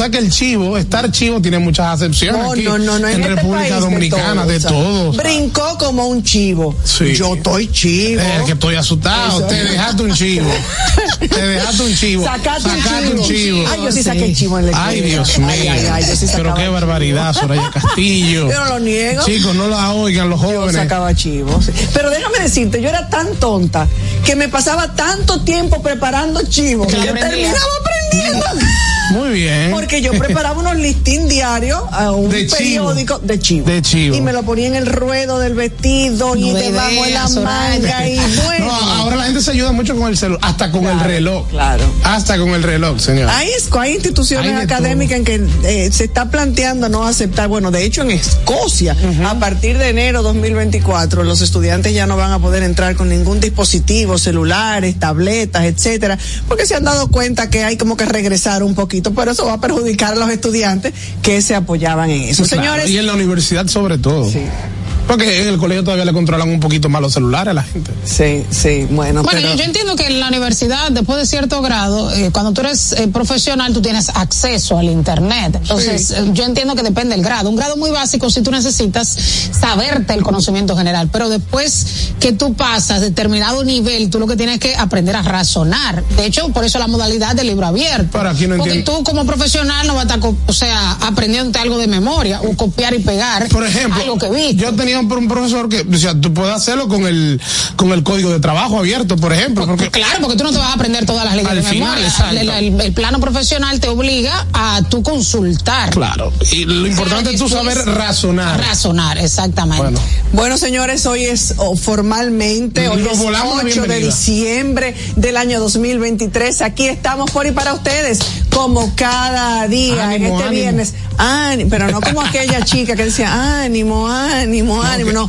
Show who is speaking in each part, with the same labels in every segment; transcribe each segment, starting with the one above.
Speaker 1: sabes que el chivo, estar chivo tiene muchas acepciones
Speaker 2: No,
Speaker 1: aquí
Speaker 2: no, no, no, en,
Speaker 1: en
Speaker 2: este
Speaker 1: República
Speaker 2: país
Speaker 1: Dominicana, de
Speaker 2: o sea,
Speaker 1: todo.
Speaker 2: Brincó como un chivo.
Speaker 1: Sí.
Speaker 2: Yo estoy chivo.
Speaker 1: Eh, que estoy asustado.
Speaker 2: Eso.
Speaker 1: Te dejaste un chivo. Te dejaste un chivo.
Speaker 2: Sacaste un
Speaker 1: Sacaste un chivo.
Speaker 2: Ay, yo sí saqué chivo en la
Speaker 1: Ay,
Speaker 2: escuela.
Speaker 1: Dios mío.
Speaker 2: Ay, ay, ay, yo sí
Speaker 1: Pero qué
Speaker 2: chivo.
Speaker 1: barbaridad, Soraya Castillo.
Speaker 2: Yo no lo niego.
Speaker 1: Chicos, no la oigan los
Speaker 2: Yo
Speaker 1: jóvenes.
Speaker 2: sacaba chivos. Pero déjame decirte, yo era tan tonta que me pasaba tanto tiempo preparando chivos que terminaba aprendiendo.
Speaker 1: Muy bien.
Speaker 2: Porque yo preparaba unos listín diarios a un
Speaker 1: De chivo.
Speaker 2: periódico de chivo.
Speaker 1: De chivo.
Speaker 2: Y me lo ponía en el ruedo del vestido y
Speaker 3: No
Speaker 2: debajo de la manga y bueno.
Speaker 1: No, ahora la gente se ayuda mucho con el celular, hasta con el reloj.
Speaker 2: claro.
Speaker 1: Hasta con el reloj, señor.
Speaker 2: Hay, es- hay instituciones
Speaker 1: Hay
Speaker 2: académicas en que eh, se está planteando no aceptar, bueno, de hecho en Escocia, a partir de enero 2024, los estudiantes ya no van a poder entrar con ningún dispositivo, celulares, tabletas, etcétera, porque se han dado cuenta que hay como que regresar un poquito, pero eso va a perjudicar a los estudiantes que se apoyaban en eso.
Speaker 1: Claro,
Speaker 2: Señores,
Speaker 1: y en la universidad sobre todo.
Speaker 2: Sí.
Speaker 1: Porque en el colegio todavía le controlan un poquito más los celulares a la gente.
Speaker 2: sí, sí, bueno,
Speaker 3: Bueno,
Speaker 2: pero
Speaker 3: yo, yo entiendo que en la universidad, después de cierto grado, eh, cuando tú eres eh, profesional, tú tienes acceso al Internet. Entonces, eh, yo entiendo que depende del grado. Un grado muy básico, si tú necesitas saberte el conocimiento general, pero después que tú pasas determinado nivel, tú lo que tienes que aprender a razonar. De hecho, por eso la modalidad de libro abierto.
Speaker 1: Pero aquí no
Speaker 3: Porque
Speaker 1: entiendo.
Speaker 3: tú como profesional no vas a estar, o sea, aprendiéndote algo de memoria o copiar y pegar
Speaker 1: Por ejemplo,
Speaker 3: algo que viste.
Speaker 1: yo tenía un, un profesor que decía, tú puedes hacerlo con el con el código de trabajo abierto, por ejemplo, porque
Speaker 3: Claro, porque tú no te vas a aprender todas las leyes
Speaker 1: Al
Speaker 3: de
Speaker 1: final,
Speaker 3: memoria.
Speaker 1: exacto.
Speaker 3: El, el- el plano profesional te obliga a tú consultar.
Speaker 1: claro, y lo importante es tú saber razonar.
Speaker 3: Razonar, exactamente.
Speaker 1: Bueno,
Speaker 2: Bueno, señores, hoy es oh, formalmente, hoy
Speaker 1: Nos
Speaker 2: es
Speaker 1: volamos la
Speaker 2: 8 de diciembre del año 2023. Aquí estamos por y para ustedes, como cada día,
Speaker 1: Ánimo,
Speaker 2: en este
Speaker 1: ánimo.
Speaker 2: viernes. Áni- pero no como aquella chica que decía ánimo, ánimo, ánimo, no,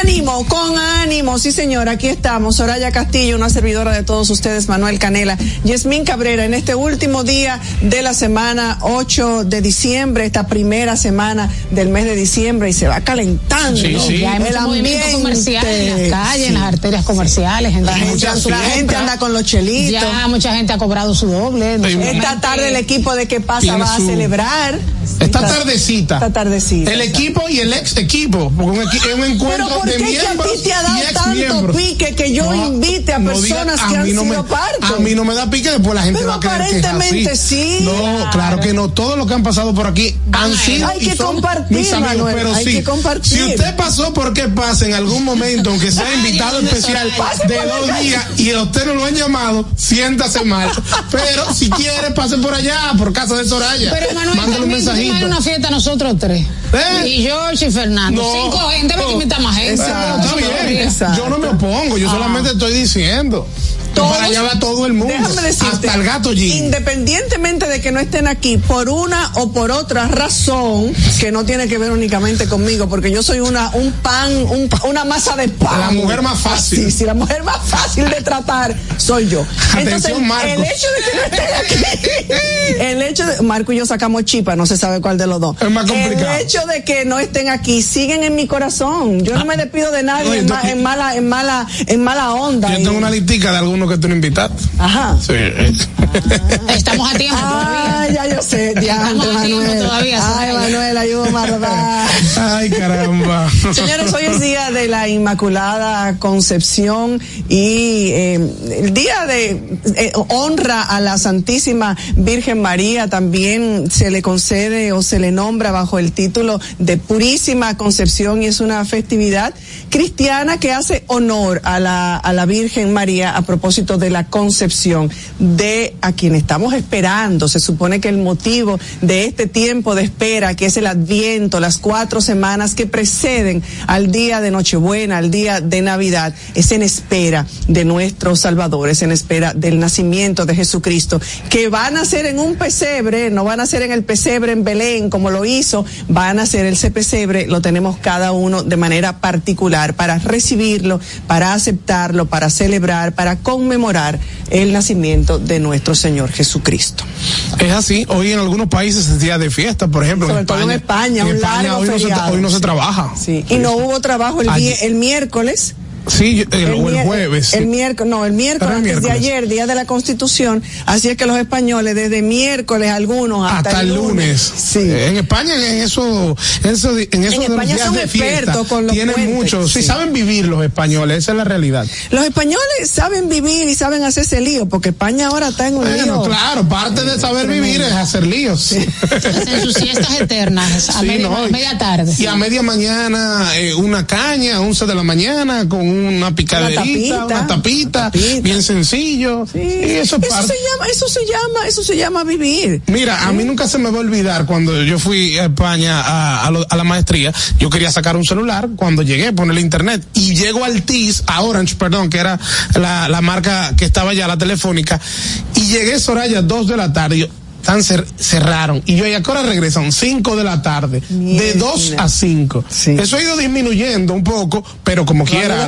Speaker 2: ánimo, con ánimo, sí señora, aquí estamos, Soraya Castillo, una servidora de todos ustedes, Manuel Canela, Yasmín Cabrera, en este último día de la semana 8 de diciembre, esta primera semana del mes de diciembre, y se va calentando
Speaker 1: Sí, sí.
Speaker 3: ya hay
Speaker 2: el ambiente.
Speaker 3: comercial en las calles,
Speaker 2: Sí.
Speaker 3: en las arterias comerciales, gente,
Speaker 2: La gente,
Speaker 1: muchas
Speaker 2: la gente anda con los chelitos.
Speaker 3: ya mucha gente ha cobrado su doble. no
Speaker 2: Esta tarde el equipo de que pasa va a
Speaker 1: su-
Speaker 2: celebrar.
Speaker 1: Esta tardecita.
Speaker 2: Esta tardecita.
Speaker 1: El equipo y el ex equipo, porque un, equi- es un encuentro
Speaker 2: Pero ¿por
Speaker 1: de
Speaker 2: qué que a
Speaker 1: miembros
Speaker 2: ti te ha dado tanto
Speaker 1: miembros.
Speaker 2: pique que yo invite a
Speaker 1: no
Speaker 2: personas
Speaker 1: diga-
Speaker 2: que han
Speaker 1: no
Speaker 2: sido
Speaker 1: me,
Speaker 2: parte?
Speaker 1: A mí no me da pique, después la gente
Speaker 2: Pero
Speaker 1: va a creer que es así.
Speaker 2: aparentemente sí.
Speaker 1: No,
Speaker 2: Claro.
Speaker 1: claro que no. Todos los que han pasado por aquí han
Speaker 3: Ay,
Speaker 1: sido
Speaker 2: hay
Speaker 1: y
Speaker 2: que
Speaker 1: son
Speaker 2: compartir,
Speaker 1: mis amigos,
Speaker 2: Manuel,
Speaker 1: pero
Speaker 2: hay
Speaker 1: sí.
Speaker 2: que compartir.
Speaker 1: Si usted pasó por qué pasa en algún momento, aunque sea
Speaker 3: Ay,
Speaker 1: invitado especial de dos días y a usted no lo han llamado, siéntase mal. Pero si quiere, pase por allá, por casa de Soraya.
Speaker 3: Pero Manuel,
Speaker 1: Mándale un mensajito.
Speaker 3: Hay una fiesta nosotros tres.
Speaker 1: ¿Eh?
Speaker 3: Y George y Fernando.
Speaker 1: No.
Speaker 3: Cinco gente, me invita más gente.
Speaker 2: Exacto.
Speaker 1: Está bien.
Speaker 2: Exacto.
Speaker 1: Yo no me opongo, yo solamente estoy diciendo.
Speaker 2: Todos-
Speaker 1: para allá va todo el mundo.
Speaker 2: Déjame decirte,
Speaker 1: hasta el gato Jim.
Speaker 2: independientemente de que no estén aquí por una o por otra razón que no tiene que ver únicamente conmigo, porque yo soy una un pan, un una masa de pan.
Speaker 1: La mujer más fácil.
Speaker 2: Sí, sí, la mujer más fácil de tratar soy yo. Entonces,
Speaker 1: Atención, Marcos.
Speaker 2: el hecho de que no estén aquí, el hecho de Marco y yo sacamos chipa, no se sabe cuál de los dos.
Speaker 1: Es más complicado.
Speaker 2: El hecho de que no estén aquí siguen en mi corazón. Yo no me despido de nadie
Speaker 1: Oye,
Speaker 2: en,
Speaker 1: tú-
Speaker 2: ma- en mala en mala en mala onda.
Speaker 1: Yo
Speaker 2: Y-
Speaker 1: tengo una listica de algunos uno que tú no invitaste.
Speaker 2: Ajá.
Speaker 1: Sí.
Speaker 3: Estamos a tiempo todavía.
Speaker 2: Ay, ya yo sé, diante,
Speaker 3: Estamos a tiempo
Speaker 2: Manuel.
Speaker 3: todavía,
Speaker 2: Ay. Manuel, ayúdame a dar.
Speaker 1: Ay, caramba.
Speaker 2: Señores, hoy es día de la Inmaculada Concepción y eh, el día de eh, honra a la Santísima Virgen María también se le concede o se le nombra bajo el título de Purísima Concepción y es una festividad cristiana que hace honor a la, a la Virgen María a propósito de la concepción de a quien estamos esperando. Se supone que el motivo de este tiempo de espera, que es el Adviento, las cuatro semanas que preceden al día de Nochebuena, al día de Navidad, es en espera de nuestro Salvador, es en espera del nacimiento de Jesucristo, que va a nacer en un pesebre, no va a nacer en el pesebre en Belén como lo hizo, va a nacer ese pesebre, lo tenemos cada uno de manera particular para recibirlo, para aceptarlo, para celebrar, para conmemorar el nacimiento de nuestro Señor Jesucristo.
Speaker 1: Es así, hoy en algunos países es día de fiesta, por ejemplo.
Speaker 2: Sobre todo en España, un largo
Speaker 1: hoy, no se,
Speaker 2: feriado.
Speaker 1: hoy no se trabaja.
Speaker 2: Sí, y no hubo trabajo el miércoles.
Speaker 1: Sí, yo- el, o el
Speaker 2: mier-
Speaker 1: jueves.
Speaker 2: El miércoles, no, el miércoles,
Speaker 1: el
Speaker 2: antes de
Speaker 1: miércoles.
Speaker 2: ayer, día de la Constitución. Así es que los españoles, desde miércoles algunos hasta,
Speaker 1: hasta el lunes.
Speaker 2: Sí.
Speaker 1: Eh, En España, en eso, eso, de- en eso
Speaker 2: En
Speaker 1: de los
Speaker 2: España
Speaker 1: días
Speaker 2: son
Speaker 1: de fiesta,
Speaker 2: expertos con los
Speaker 1: tienen
Speaker 2: puentes,
Speaker 1: mucho, sí,
Speaker 2: sí.
Speaker 1: saben vivir los españoles, esa es la realidad.
Speaker 2: Los españoles saben vivir y saben hacerse lío, porque España ahora está en un
Speaker 1: Bueno,
Speaker 2: lío.
Speaker 1: claro, parte de saber vivir es hacer líos.
Speaker 3: Hacen sus siestas eternas a
Speaker 1: Sí,
Speaker 3: media,
Speaker 1: no,
Speaker 3: media tarde.
Speaker 1: Y a media mañana eh, una caña, 11 de la mañana, con una picaderita,
Speaker 2: tapita,
Speaker 1: una tapita,
Speaker 2: una tapita.
Speaker 1: bien sencillo.
Speaker 2: Sí.
Speaker 1: Y eso,
Speaker 2: se llama, eso se llama, eso se llama vivir.
Speaker 1: Mira, a mí nunca se me va a olvidar cuando yo fui a España a, a lo- a la maestría, yo quería sacar un celular, cuando llegué, ponerle internet, y llego al TIS, a Orange, perdón, que era la, la marca que estaba ya, la telefónica, y llegué Soraya dos de la tarde, y yo, tan cer- cerraron, y yo, ¿y a qué hora regresan? Cinco de la tarde, de dos a cinco.
Speaker 2: Sí.
Speaker 1: Eso ha ido disminuyendo un poco, pero como quiera.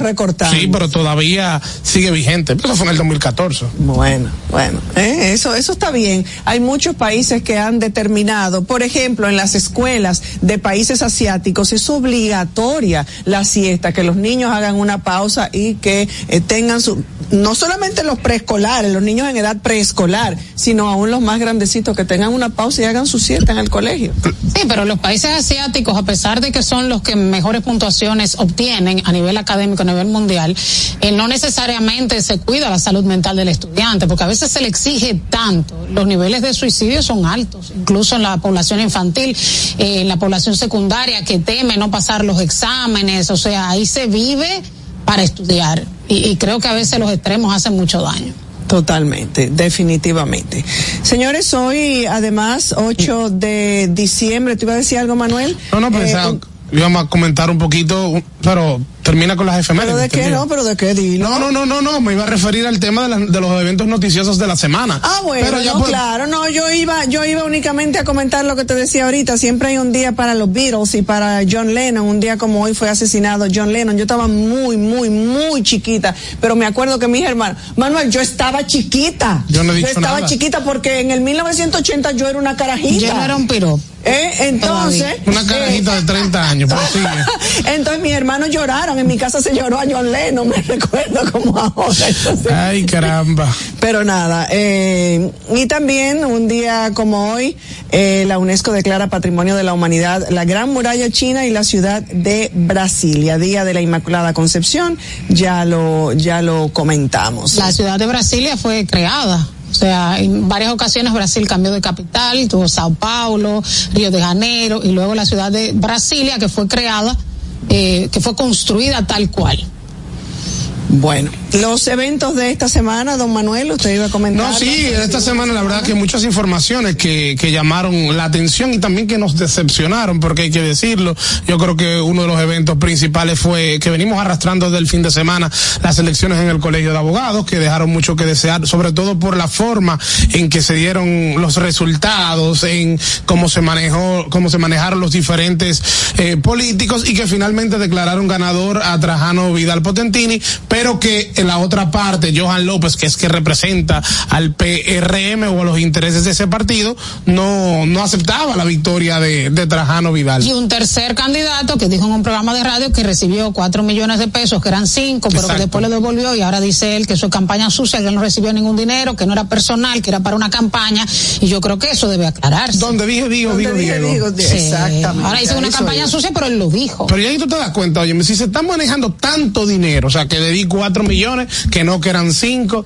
Speaker 1: Sí, pero todavía sigue vigente. Eso fue en el 2014.
Speaker 2: Bueno, bueno, eh, eso, eso está bien. Hay muchos países que han determinado, por ejemplo, en las escuelas de países asiáticos es obligatoria la siesta, que los niños hagan una pausa y que eh, tengan su, no solamente los preescolares, los niños en edad preescolar, sino aún los más grandecitos que tengan una pausa y hagan su siesta en el colegio.
Speaker 3: Sí, pero los países asiáticos, a pesar de que son los que mejores puntuaciones obtienen a nivel académico, a nivel mundial, eh, no necesariamente se cuida la salud mental del estudiante, porque a veces se le exige tanto. Los niveles de suicidio son altos, incluso en la población infantil, eh, en la población secundaria que teme no pasar los exámenes, o sea, ahí se vive para estudiar. Y, y creo que a veces los extremos hacen mucho daño.
Speaker 2: Totalmente, definitivamente. Señores, hoy además 8 de diciembre, ¿tú ibas a decir algo, Manuel?
Speaker 1: No, no,
Speaker 2: Eh,
Speaker 1: pensaba,
Speaker 2: un-
Speaker 1: íbamos a comentar un poquito, pero termina con las efemérides.
Speaker 2: ¿Pero de qué no? ¿Pero de qué? Dilo.
Speaker 1: No, no, no, no, no, me iba a referir al tema de, la- de los eventos noticiosos de la semana.
Speaker 2: Ah, bueno,
Speaker 1: Pero ya
Speaker 2: no, claro, no, yo iba, yo iba únicamente a comentar lo que te decía ahorita, siempre hay un día para los Beatles y para John Lennon, un día como hoy fue asesinado John Lennon, yo estaba muy, muy, muy chiquita, pero me acuerdo que mis hermanos, Manuel, yo estaba chiquita,
Speaker 1: Yo no he dicho
Speaker 2: estaba
Speaker 1: nada.
Speaker 2: chiquita porque en el 1980 yo era una carajita.
Speaker 3: Yo no era un piropo.
Speaker 2: Eh, entonces,
Speaker 1: Una carajita de 30 años, pero sigue.
Speaker 2: entonces mis hermanos lloraron, en mi casa se lloró a John Lennon, me recuerdo como ahora. entonces-
Speaker 1: Ay, caramba.
Speaker 2: pero nada, eh, y también un día como hoy, eh, la UNESCO declara Patrimonio de la Humanidad la Gran Muralla China y la ciudad de Brasilia, Día de la Inmaculada Concepción, ya lo, ya lo comentamos.
Speaker 3: La ciudad de Brasilia fue creada. O sea, en varias ocasiones Brasil cambió de capital, tuvo Sao Paulo, Río de Janeiro y luego la ciudad de Brasilia que fue creada, eh, que fue construida tal cual.
Speaker 2: Bueno, los eventos de esta semana, don Manuel, usted iba a comentar.
Speaker 1: No, sí, esta semana la verdad que muchas informaciones que, que llamaron la atención y también que nos decepcionaron, porque hay que decirlo. Yo creo que uno de los eventos principales fue que venimos arrastrando desde el fin de semana las elecciones en el Colegio de Abogados, que dejaron mucho que desear, sobre todo por la forma en que se dieron los resultados, en cómo se manejó, cómo se manejaron los diferentes eh, políticos y que finalmente declararon ganador a Trajano Vidal Potentini, pero que en la otra parte, Johan López, que es que representa al PRM o a los intereses de ese partido, no, no aceptaba la victoria de, de Trajano Vidal.
Speaker 3: Y un tercer candidato que dijo en un programa de radio que recibió cuatro millones de pesos, que eran cinco, pero
Speaker 1: Exacto.
Speaker 3: que después le devolvió y ahora dice él que su campaña sucia, que él no recibió ningún dinero, que no era personal, que era para una campaña, y yo creo que eso debe aclararse.
Speaker 1: Donde dije, digo,
Speaker 2: dije,
Speaker 1: Diego.
Speaker 2: digo,
Speaker 3: Sí.
Speaker 2: Exactamente.
Speaker 3: Ahora dice una campaña sucia, pero él lo dijo.
Speaker 1: Pero ya ahí tú te das cuenta, oye, si se están manejando tanto dinero, o sea, que le di cuatro millones, que no, que eran cinco,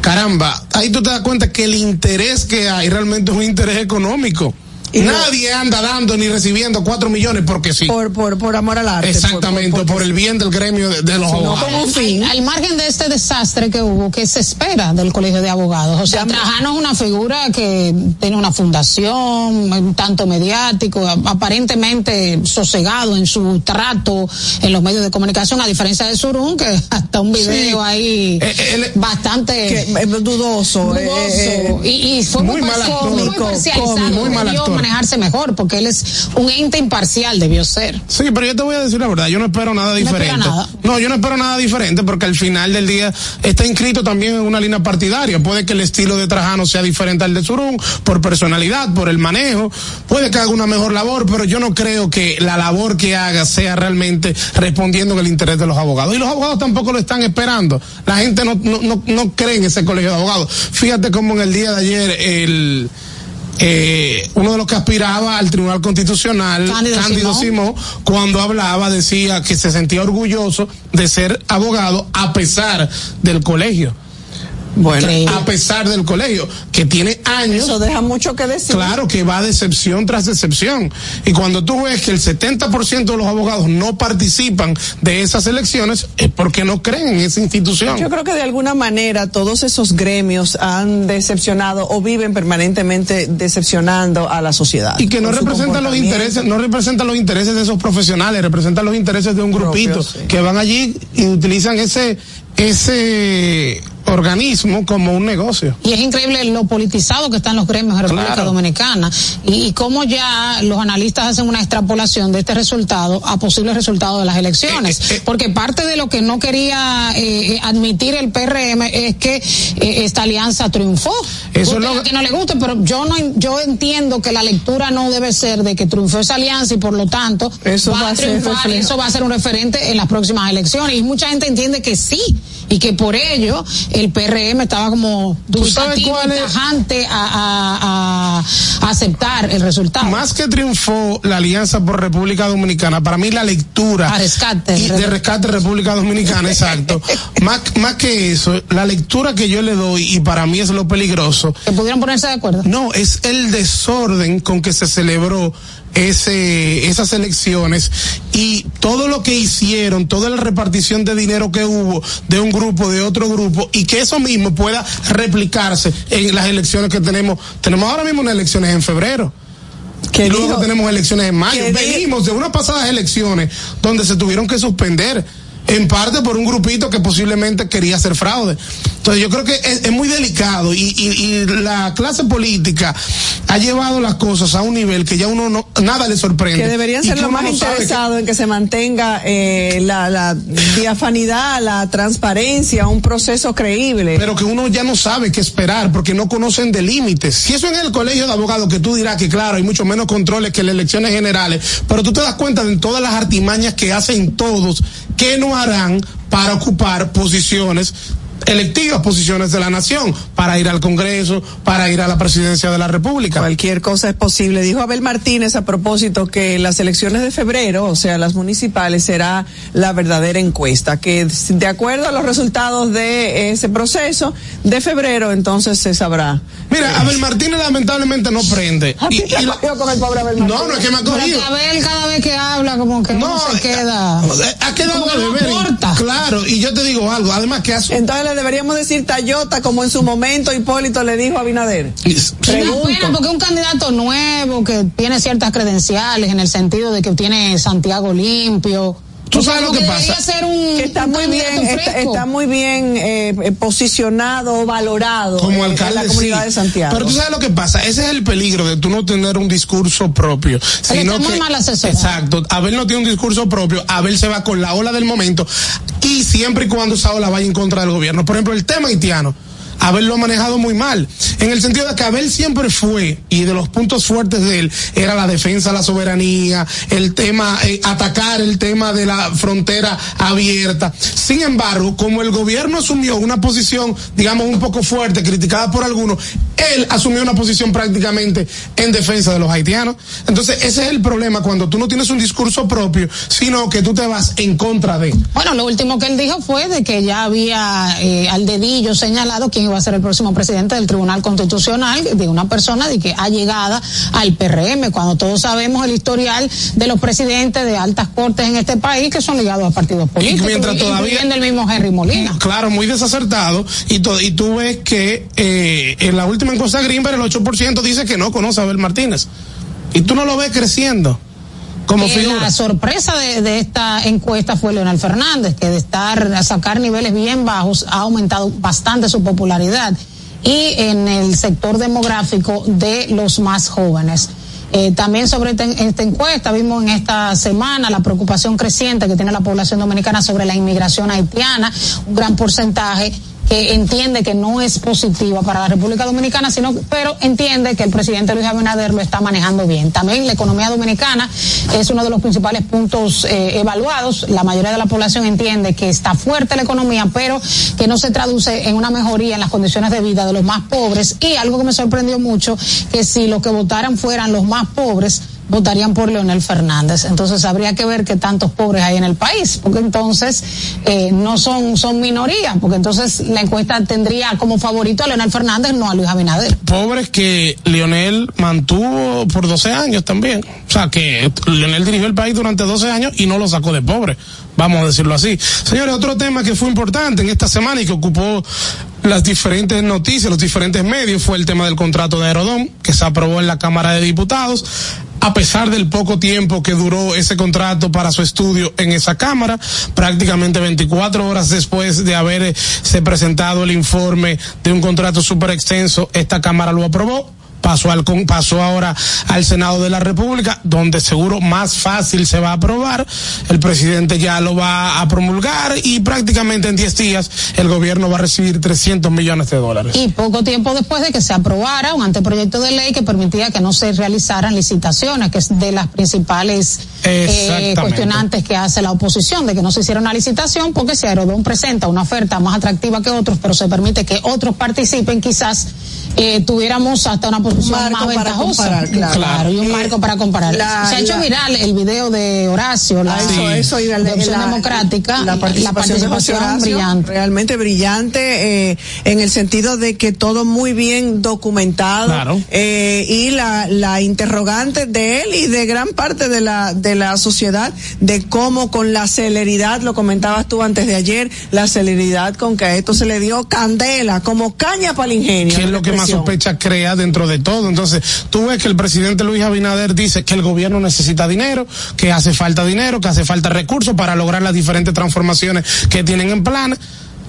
Speaker 1: caramba, ahí tú te das cuenta que el interés que hay realmente es un interés económico.
Speaker 2: Y no-
Speaker 1: Nadie anda dando ni recibiendo cuatro millones porque sí.
Speaker 2: Por, por, por amor al arte.
Speaker 1: Exactamente, por, el bien del gremio de, de los
Speaker 2: No
Speaker 1: abogados.
Speaker 2: como fin.
Speaker 3: Al margen de este desastre que hubo, ¿qué se espera del Colegio de Abogados? O sea, Trajano es una figura que tiene una fundación, un tanto mediático, a- aparentemente sosegado en su trato en los medios de comunicación, a diferencia de Surún, que hasta un video ahí
Speaker 1: Eh, eh, él-
Speaker 3: bastante
Speaker 2: que, eh, dudoso.
Speaker 3: dudoso y, y fue muy,
Speaker 1: muy mal
Speaker 3: parcial-
Speaker 1: actor.
Speaker 3: muy
Speaker 2: Cómico,
Speaker 1: muy mal actor.
Speaker 3: Manejarse mejor, porque él es un ente imparcial, debió ser.
Speaker 1: Sí, pero yo te voy a decir la verdad, yo no espero nada diferente.
Speaker 3: nada.
Speaker 1: No, yo no espero nada diferente porque al final del día está inscrito también en una línea partidaria. Puede que el estilo de Trajano sea diferente al de Surún por personalidad, por el manejo, puede que haga una mejor labor, pero yo no creo que la labor que haga sea realmente respondiendo en el interés de los abogados. Y los abogados tampoco lo están esperando. La gente no, no, no, no cree en ese colegio de abogados. Fíjate cómo en el día de ayer el eh, uno de los que aspiraba al Tribunal Constitucional,
Speaker 3: Cándido
Speaker 1: Cándido,
Speaker 3: Simón.
Speaker 1: Simón, cuando hablaba decía que se sentía orgulloso de ser abogado a pesar del colegio,
Speaker 2: bueno,
Speaker 3: Increíble.
Speaker 1: a pesar del colegio, que tiene años.
Speaker 2: eso deja mucho que decir.
Speaker 1: Claro que va decepción tras decepción. Y cuando tú ves que el 70% de los abogados no participan de esas elecciones, es porque no creen en esa institución.
Speaker 2: Yo creo que de alguna manera todos esos gremios han decepcionado o viven permanentemente decepcionando a la sociedad.
Speaker 1: y que no representan los intereses, no representan los intereses de esos profesionales, representan los intereses de un grupito
Speaker 2: sí.
Speaker 1: que van allí y utilizan ese ese organismo como un negocio.
Speaker 3: Y es increíble lo politizado que están los gremios en República
Speaker 1: Claro.
Speaker 3: Dominicana y, y cómo ya los analistas hacen una extrapolación de este resultado a posibles resultados de las elecciones.
Speaker 1: Eh, eh,
Speaker 3: Porque parte de lo que no quería eh, eh, admitir el PRM es que eh, esta alianza triunfó.
Speaker 1: Eso es lo-
Speaker 3: a quien no le guste, pero yo no yo entiendo que la lectura no debe ser de que triunfó esa alianza y por lo tanto
Speaker 2: Eso
Speaker 3: va,
Speaker 2: va
Speaker 3: a triunfar y eso va a ser un referente en las próximas elecciones. Y mucha gente entiende que sí y que por ello el PRM estaba como
Speaker 1: ¿Tú sabes
Speaker 3: dubitativo y tajante a, a- a- a aceptar el resultado.
Speaker 1: Más que triunfó la Alianza por República Dominicana, para mí la lectura
Speaker 3: A rescate.
Speaker 1: y de rescate República Dominicana, exacto. más, más que eso, la lectura que yo le doy y para mí es lo peligroso,
Speaker 3: que pudieran ponerse de acuerdo.
Speaker 1: No, es el desorden con que se celebró ese, esas elecciones y todo lo que hicieron, toda la repartición de dinero que hubo de un grupo, de otro grupo, y que eso mismo pueda replicarse en las elecciones que tenemos. Tenemos ahora mismo unas elecciones en febrero.
Speaker 2: Que
Speaker 1: luego tenemos elecciones en mayo. Venimos de unas pasadas elecciones donde se tuvieron que suspender, en parte por un grupito que posiblemente quería hacer fraude. Entonces yo creo que es, es muy delicado y, y, y la clase política ha llevado las cosas a un nivel que ya uno no, nada le sorprende.
Speaker 2: que deberían ser los más
Speaker 1: no sabe que-
Speaker 2: interesados en que se mantenga eh, la, la diafanidad, la transparencia, un proceso creíble.
Speaker 1: pero que uno ya no sabe qué esperar porque no conocen de límites. Si eso en el colegio de abogados, que tú dirás que claro, hay mucho menos controles que en las elecciones generales, pero tú te das cuenta de todas las artimañas que hacen todos, que no harán para ocupar posiciones electivas posiciones de la nación para ir al Congreso, para ir a la presidencia de la República.
Speaker 2: Cualquier cosa es posible. Dijo Abel Martínez a propósito que las elecciones de febrero, o sea, las municipales, será la verdadera encuesta, que de acuerdo a los resultados de ese proceso de febrero, entonces se sabrá.
Speaker 1: Mira, Abel Martínez lamentablemente no prende.
Speaker 2: ¿A ti te
Speaker 1: la-
Speaker 2: con el pobre Abel Martínez?
Speaker 1: no, no es que me ha cogido.
Speaker 3: Abel cada vez que habla como que no, se queda.
Speaker 1: eh, Ha quedado
Speaker 3: como que no.
Speaker 1: Claro, y yo te digo algo, además que hace
Speaker 2: Entonces le deberíamos decir Tayota como en su momento Hipólito le dijo a Pregunto.
Speaker 3: pena porque es un candidato nuevo que tiene ciertas credenciales en el sentido de que tiene Santiago limpio.
Speaker 1: Tú sabes lo que pasa.
Speaker 3: ser un,
Speaker 2: que está
Speaker 3: un
Speaker 2: muy bien, está, está muy bien eh, eh, posicionado, valorado
Speaker 1: como
Speaker 2: en-
Speaker 1: alcalde
Speaker 2: en la comunidad
Speaker 1: sí.
Speaker 2: de Santiago.
Speaker 1: Pero tú sabes lo que pasa, ese es el peligro de tú no tener un discurso propio, sino
Speaker 3: está muy
Speaker 1: que
Speaker 3: mal asesorado.
Speaker 1: exacto, Abel no tiene un discurso propio, Abel se va con la ola del momento y siempre y cuando esa ola vaya en contra del gobierno. Por ejemplo, el tema haitiano. Abel lo ha manejado muy mal, en el sentido de que Abel siempre fue, y de los puntos fuertes de él, era la defensa de la soberanía, el tema, eh, atacar el tema de la frontera abierta. Sin embargo, como el gobierno asumió una posición, digamos, un poco fuerte, criticada por algunos, él asumió una posición prácticamente en defensa de los haitianos. Entonces, ese es el problema cuando tú no tienes un discurso propio, sino que tú te vas en contra de.
Speaker 3: Bueno, lo último que él dijo fue de que ya había eh, al dedillo señalado quién iba a ser el próximo presidente del Tribunal Constitucional, de una persona de que ha llegado al PRM, cuando todos sabemos el historial de los presidentes de altas cortes en este país que son ligados a partidos políticos,
Speaker 1: mientras todavía-
Speaker 3: el mismo Henry Molina.
Speaker 1: Claro, muy desacertado. Y, to- y tú ves que eh, en la última encuesta Greenberg el 8% dice que no conoce a Abel Martínez. Y tú no lo ves creciendo como
Speaker 3: Eh, la sorpresa de, de esta encuesta fue Leonel Fernández, que de estar a sacar niveles bien bajos ha aumentado bastante su popularidad. Y en el sector demográfico de los más jóvenes. Eh, también sobre este- esta encuesta vimos en esta semana la preocupación creciente que tiene la población dominicana sobre la inmigración haitiana, un gran porcentaje que entiende que no es positiva para la República Dominicana, sino pero entiende que el presidente Luis Abinader lo está manejando bien. También la economía dominicana es uno de los principales puntos eh, evaluados. La mayoría de la población entiende que está fuerte la economía, pero que no se traduce en una mejoría en las condiciones de vida de los más pobres. Y algo que me sorprendió mucho, que si los que votaran fueran los más pobres, votarían por Leonel Fernández. Entonces habría que ver qué tantos pobres hay en el país, porque entonces eh, no son, son minoría, porque entonces la encuesta tendría como favorito a Leonel Fernández, no a Luis Abinader.
Speaker 1: pobres que Lionel mantuvo por 12 años también. O sea, que Lionel dirigió el país durante 12 años y no lo sacó de pobre. Vamos a decirlo así. Señores, otro tema que fue importante en esta semana y que ocupó las diferentes noticias, los diferentes medios, fue el tema del contrato de Aerodón, que se aprobó en la Cámara de Diputados. A pesar del poco tiempo que duró ese contrato para su estudio en esa Cámara, prácticamente 24 horas después de haberse presentado el informe de un contrato súper extenso, esta Cámara lo aprobó pasó al con- pasó ahora al Senado de la República, donde seguro más fácil se va a aprobar. El presidente ya lo va a promulgar y prácticamente en 10 días el gobierno va a recibir 300 millones de dólares.
Speaker 3: Y poco tiempo después de que se aprobara un anteproyecto de ley que permitía que no se realizaran licitaciones, que es de las principales eh, cuestionantes que hace la oposición, de que no se hiciera una licitación, porque si Aerodón presenta una oferta más atractiva que otros, pero se permite que otros participen, quizás eh, tuviéramos hasta una posición
Speaker 2: marco
Speaker 3: más
Speaker 2: para comparar, claro.
Speaker 3: y un
Speaker 2: Eh,
Speaker 3: marco para comparar.
Speaker 2: la-
Speaker 3: se ha hecho
Speaker 2: la-
Speaker 3: viral el video de Horacio, la,
Speaker 2: Ah, eso,
Speaker 3: de
Speaker 2: la,
Speaker 3: Opción
Speaker 2: la-
Speaker 3: democrática,
Speaker 2: la participación, de José Horacio,
Speaker 3: brillante.
Speaker 2: realmente brillante eh, en el sentido de que todo muy bien documentado
Speaker 1: Claro.
Speaker 2: eh, y la, la interrogante de él y de gran parte de la de la sociedad de cómo con la celeridad lo comentabas tú antes de ayer la celeridad con que a esto se le dio candela como caña para el ingenio
Speaker 1: que es lo que más sospecha crea dentro de todo. Entonces, tú ves que el presidente Luis Abinader dice que el gobierno necesita dinero, que hace falta dinero, que hace falta recursos para lograr las diferentes transformaciones que tienen en plan.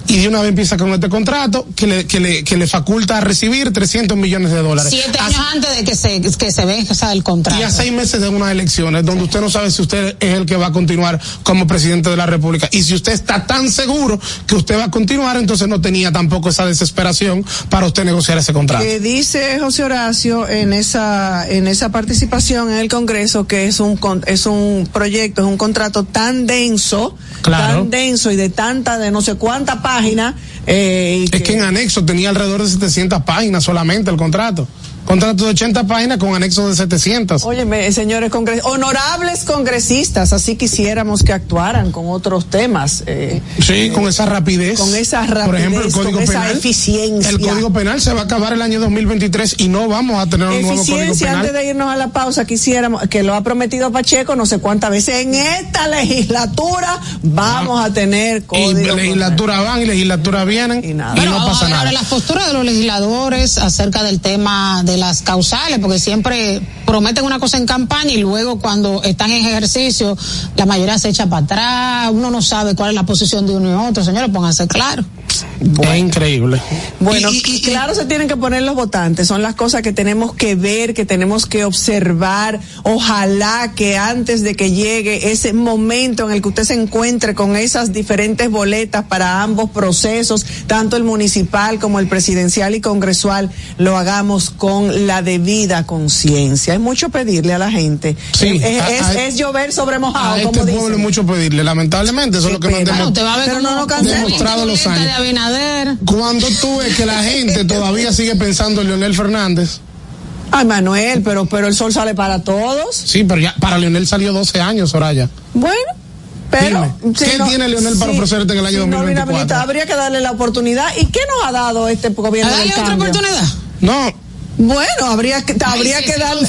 Speaker 1: Y de una vez empieza con este contrato que le, que le, que le faculta a recibir 300 millones de dólares.
Speaker 3: Siete
Speaker 1: A-
Speaker 3: años antes de que se, que se venza el contrato.
Speaker 1: y a seis meses de unas elecciones donde usted no sabe si usted es el que va a continuar como presidente de la República. Y si usted está tan seguro que usted va a continuar, entonces no tenía tampoco esa desesperación para usted negociar ese contrato.
Speaker 2: que dice José Horacio en esa en esa participación en el Congreso que es un con- es un proyecto es un contrato tan denso
Speaker 1: Claro.
Speaker 2: tan denso y de tanta de no sé cuánta página eh, y
Speaker 1: Es que en anexo tenía alrededor de 700 páginas solamente el contrato. Contrato de 80 páginas con anexo de 700.
Speaker 2: Óyeme, señores congres honorables congresistas, así quisiéramos que actuaran con otros temas. eh,
Speaker 1: Sí, con esa rapidez.
Speaker 2: con esa rapidez,
Speaker 1: Por ejemplo, el
Speaker 2: con
Speaker 1: Código
Speaker 2: esa
Speaker 1: Penal.
Speaker 2: eficiencia.
Speaker 1: El Código Penal se va a acabar el año 2023 y no vamos a tener un nuevo Código
Speaker 2: Eficiencia,
Speaker 1: Penal.
Speaker 2: antes de irnos a la pausa, quisiéramos, que lo ha prometido Pacheco no sé cuántas veces, en esta legislatura vamos a tener
Speaker 1: Y
Speaker 2: código.
Speaker 1: legislatura van y legislatura vienen
Speaker 2: Y
Speaker 1: y,
Speaker 2: nada.
Speaker 3: Bueno,
Speaker 1: no pasa
Speaker 3: ahora,
Speaker 1: nada.
Speaker 3: ahora, las posturas de los legisladores acerca del tema de las causales, porque siempre prometen una cosa en campaña y luego cuando están en ejercicio, la mayoría se echa para atrás, uno no sabe cuál es la posición de uno y otro. Señores, pónganse claro.
Speaker 1: Es increíble.
Speaker 2: Bueno, y, claro se tienen que poner los votantes, son las cosas que tenemos que ver, que tenemos que observar. Ojalá que antes de que llegue ese momento en el que usted se encuentre con esas diferentes boletas para ambos procesos, tanto el municipal como el presidencial y congresual, lo hagamos con la debida conciencia. Es mucho pedirle a la gente.
Speaker 1: Sí,
Speaker 2: es,
Speaker 1: a-
Speaker 2: es-
Speaker 1: a-
Speaker 2: es llover sobre mojado,
Speaker 1: A
Speaker 2: como
Speaker 1: este
Speaker 2: dicen.
Speaker 1: pueblo es mucho pedirle, lamentablemente, eso es lo que nos
Speaker 3: ver
Speaker 2: Pero no cansemos.
Speaker 1: Demostrado los años.
Speaker 3: de Abinader.
Speaker 1: Cuando tú ves que la gente todavía sigue pensando en Leonel Fernández,
Speaker 2: Ay, Manuel, pero, pero el sol sale para todos.
Speaker 1: sí, pero ya para Leonel salió 12 años, Soraya.
Speaker 2: Bueno, pero.
Speaker 1: Dime, ¿qué tiene Leonel para ofrecerte en el año
Speaker 2: si no
Speaker 1: 2024?
Speaker 2: inhabilita, habría que darle la oportunidad. ¿Y qué nos ha dado este gobierno
Speaker 3: otra
Speaker 2: cambio?
Speaker 3: oportunidad.
Speaker 1: No,
Speaker 2: Bueno, habría que, habría que darle.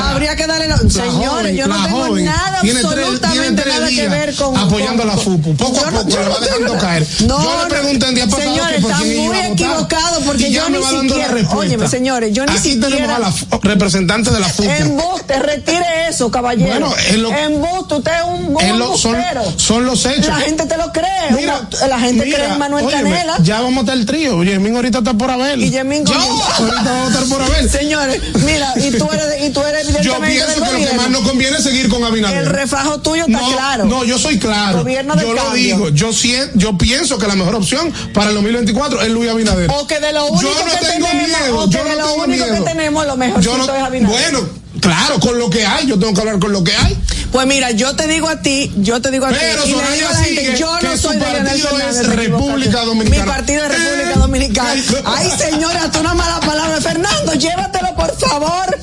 Speaker 2: habría que darle. señores,
Speaker 1: joven,
Speaker 2: yo no tengo
Speaker 1: joven
Speaker 2: nada, absolutamente
Speaker 1: tres
Speaker 2: nada que ver con.
Speaker 1: apoyando
Speaker 2: con-
Speaker 1: a la FUPU. Poco a
Speaker 2: no-
Speaker 1: poco
Speaker 2: yo
Speaker 1: le
Speaker 2: no
Speaker 1: va dejando caer.
Speaker 2: No,
Speaker 1: Yo le pregunté el día pasado
Speaker 2: Señores,
Speaker 1: por
Speaker 2: están muy equivocados porque yo ni siquiera. Óyeme, señores, yo ni
Speaker 1: Aquí
Speaker 2: siquiera.
Speaker 1: tenemos a la representante de la FUPU.
Speaker 2: Embuste, retire eso, caballero.
Speaker 1: Bueno, en lo-
Speaker 2: Embuste, usted es un, un
Speaker 1: En lo- son, son los hechos.
Speaker 2: La gente te lo cree.
Speaker 1: Mira,
Speaker 2: Uno- la gente
Speaker 1: mira,
Speaker 2: cree en Manuel
Speaker 1: óyeme,
Speaker 2: Canela.
Speaker 1: Ya vamos a estar el trío. Yemín ahorita está por Abel.
Speaker 2: Y Yemín
Speaker 1: ahorita vamos a estar por
Speaker 2: Señores, mira, y tú eres, y tú eres
Speaker 1: Yo
Speaker 2: evidentemente
Speaker 1: pienso
Speaker 2: del
Speaker 1: que lo que más nos conviene es seguir con Abinader.
Speaker 2: El refajo tuyo está
Speaker 1: no,
Speaker 2: claro.
Speaker 1: No, yo soy claro.
Speaker 2: Gobierno
Speaker 1: yo lo
Speaker 2: cambio.
Speaker 1: digo. Yo, yo pienso que la mejor opción para el 2024 es Luis Abinader.
Speaker 2: O que de lo único
Speaker 1: yo no
Speaker 2: que
Speaker 1: tengo
Speaker 2: tenemos,
Speaker 1: miedo.
Speaker 2: o que
Speaker 1: yo
Speaker 2: de
Speaker 1: no
Speaker 2: lo único
Speaker 1: miedo.
Speaker 2: que tenemos, lo
Speaker 1: Yo
Speaker 2: mejorcito
Speaker 1: no-
Speaker 2: es Abinader.
Speaker 1: Bueno, claro, con lo que hay. Yo tengo que hablar con lo que hay.
Speaker 2: Pues mira, yo te digo a ti, yo te digo a
Speaker 1: Pero
Speaker 2: ti, y le
Speaker 1: Soraya
Speaker 2: digo a la gente, yo
Speaker 1: que
Speaker 2: no soy de
Speaker 1: partido
Speaker 2: Fernández.
Speaker 1: es República. Dominicana.
Speaker 2: Mi partido es República
Speaker 1: Eh.
Speaker 2: Dominicana. Ay, señora, tú una mala palabra. Fernando, llévatelo, por favor.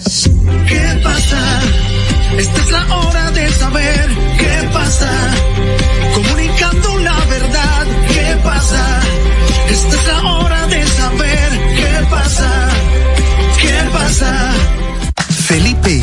Speaker 4: ¿Qué pasa? Esta es la hora de saber qué pasa. Comunicando la verdad, ¿qué pasa? Esta es la hora de saber qué pasa.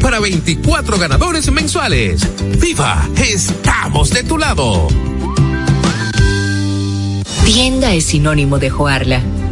Speaker 5: para 24 ganadores mensuales. ¡Viva! ¡Estamos de tu lado!
Speaker 6: Tienda es sinónimo de Joarla.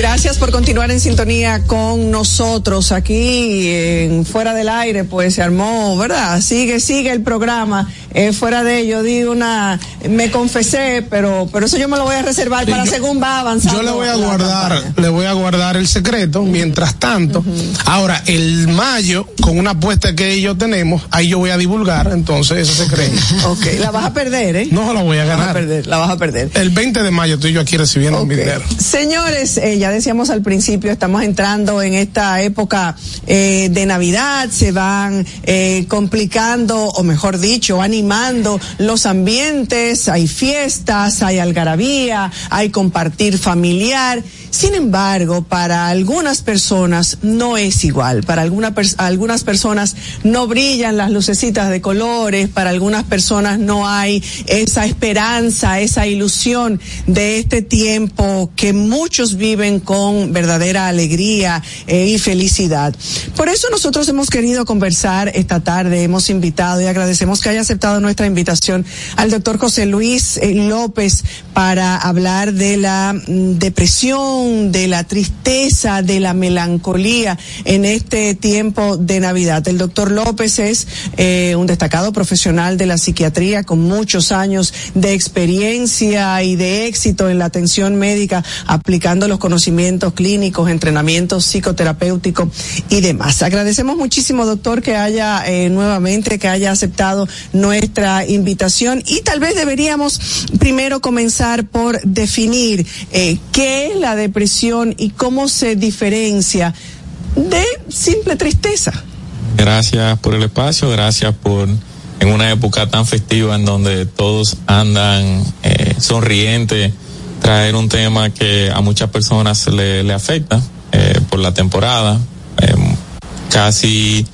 Speaker 2: Gracias por continuar en sintonía con nosotros aquí en Fuera del Aire, pues se armó, ¿verdad? Sigue, sigue el programa. Eh, fuera de ello, di una, me confesé, pero, pero eso yo me lo voy a reservar para
Speaker 1: yo-
Speaker 2: según va avanzando.
Speaker 1: Yo le voy a guardar,
Speaker 2: campaña.
Speaker 1: le voy a guardar el secreto mientras tanto. Ahora, el mayo, con una apuesta que ellos tenemos, ahí yo voy a divulgar, entonces ese secreto.
Speaker 2: Ok, la vas a perder, ¿eh?
Speaker 1: No la voy a
Speaker 2: La vas a
Speaker 1: ganar.
Speaker 2: perder, la vas a perder.
Speaker 1: El 20 de mayo estoy yo aquí recibiendo
Speaker 2: Ok.
Speaker 1: mi dinero.
Speaker 2: Señores, eh, decíamos al principio, estamos entrando en esta época eh, de Navidad, se van eh, complicando, o mejor dicho, animando los ambientes, hay fiestas, hay algarabía, hay compartir familiar. Sin embargo, para algunas personas no es igual. Para alguna algunas personas no brillan las lucecitas de colores, para algunas personas no hay esa esperanza, esa ilusión de este tiempo que muchos viven con verdadera alegría eh, y felicidad. Por eso nosotros hemos querido conversar esta tarde, hemos invitado y agradecemos que haya aceptado nuestra invitación al doctor José Luis eh, López para hablar de la mm, de la tristeza, de la melancolía en este tiempo de Navidad. El doctor López es eh, un destacado profesional de la psiquiatría con muchos años de experiencia y de éxito en la atención médica, aplicando los conocimientos clínicos, entrenamiento psicoterapéutico y demás. Agradecemos muchísimo, doctor, que haya eh, nuevamente, que haya aceptado nuestra invitación y tal vez deberíamos primero comenzar por definir eh, qué es la depresión y cómo se diferencia de simple tristeza.
Speaker 7: Gracias por el espacio, gracias por en una época tan festiva en donde todos andan eh, sonrientes, traer un tema que a muchas personas le, afecta eh, por la temporada. Eh, casi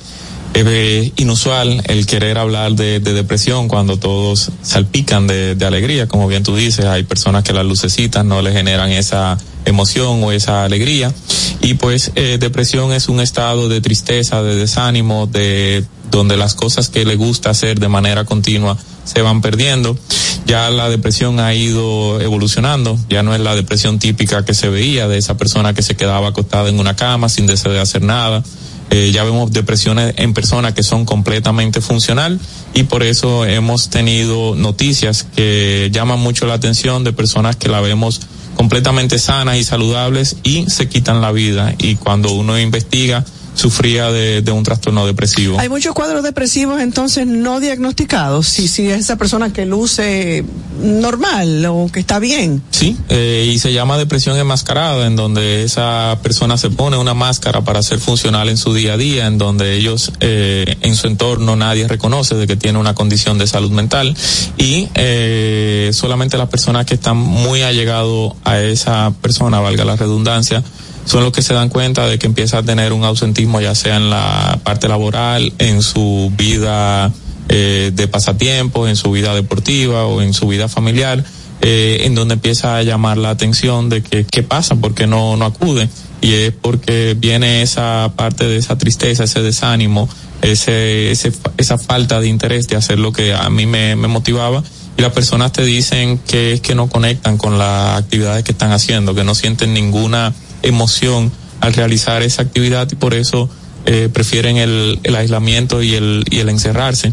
Speaker 7: es inusual el querer hablar de, de depresión cuando todos salpican de, de alegría, como bien tú dices, hay personas que las lucecitas no le generan esa emoción o esa alegría y pues eh, depresión es un estado de tristeza, de desánimo, de donde las cosas que le gusta hacer de manera continua se van perdiendo. Ya la depresión ha ido evolucionando, ya no es la depresión típica que se veía de esa persona que se quedaba acostada en una cama sin deseo de hacer nada. Eh, ya vemos depresiones en personas que son completamente funcional y por eso hemos tenido noticias que llaman mucho la atención de personas que la vemos completamente sanas y saludables y se quitan la vida. Y cuando uno investiga sufría de, de un trastorno depresivo.
Speaker 2: Hay muchos cuadros depresivos entonces no diagnosticados. Si, si es esa persona que luce normal o que está bien.
Speaker 7: Sí, eh, y se llama depresión enmascarada, en donde esa persona se pone una máscara para ser funcional en su día a día, en donde ellos eh, en su entorno nadie reconoce de que tiene una condición de salud mental y eh, solamente las personas que están muy allegados a esa persona, valga la redundancia, son los que se dan cuenta de que empieza a tener un ausentismo ya sea en la parte laboral, en su vida eh, de pasatiempo, en su vida deportiva o en su vida familiar, eh, en donde empieza a llamar la atención de que qué pasa, porque no, no acude. Y es porque viene esa parte de esa tristeza, ese desánimo, ese, ese, esa falta de interés de hacer lo que a mí me, me motivaba y las personas te dicen que es que no conectan con las actividades que están haciendo, que no sienten ninguna emoción al realizar esa actividad y por eso eh, prefieren el, el aislamiento y el, y el encerrarse.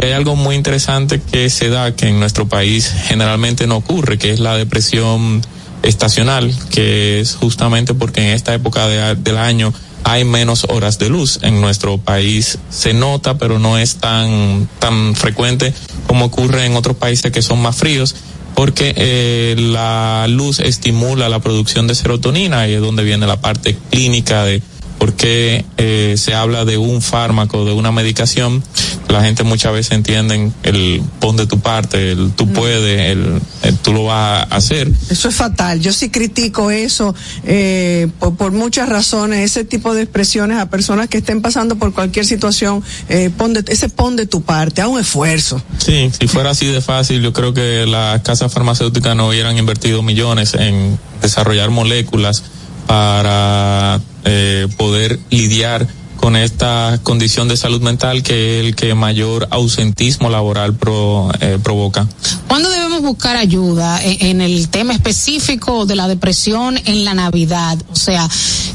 Speaker 7: Y hay algo muy interesante que se da que en nuestro país generalmente no ocurre, que es la depresión estacional, que es justamente porque en esta época de- del año hay menos horas de luz en nuestro país. Se nota, pero no es tan, tan frecuente como ocurre en otros países que son más fríos. Porque eh, la luz estimula la producción de serotonina y es donde viene la parte clínica de por qué eh, se habla de un fármaco, de una medicación. La gente muchas veces entiende el pon de tu parte, el tú puedes, el, el tú lo vas a hacer.
Speaker 2: Eso es fatal. Yo sí critico eso eh, por, por muchas razones, ese tipo de expresiones a personas que estén pasando por cualquier situación. Eh, pon de- ese pon de tu parte, a un esfuerzo.
Speaker 7: Sí, si fuera así de fácil, yo creo que las casas farmacéuticas no hubieran invertido millones en desarrollar moléculas para eh, poder lidiar con esta condición de salud mental que es el que mayor ausentismo laboral pro- eh, provoca.
Speaker 3: ¿Cuándo debemos buscar ayuda en, en el tema específico de la depresión en la Navidad? O sea,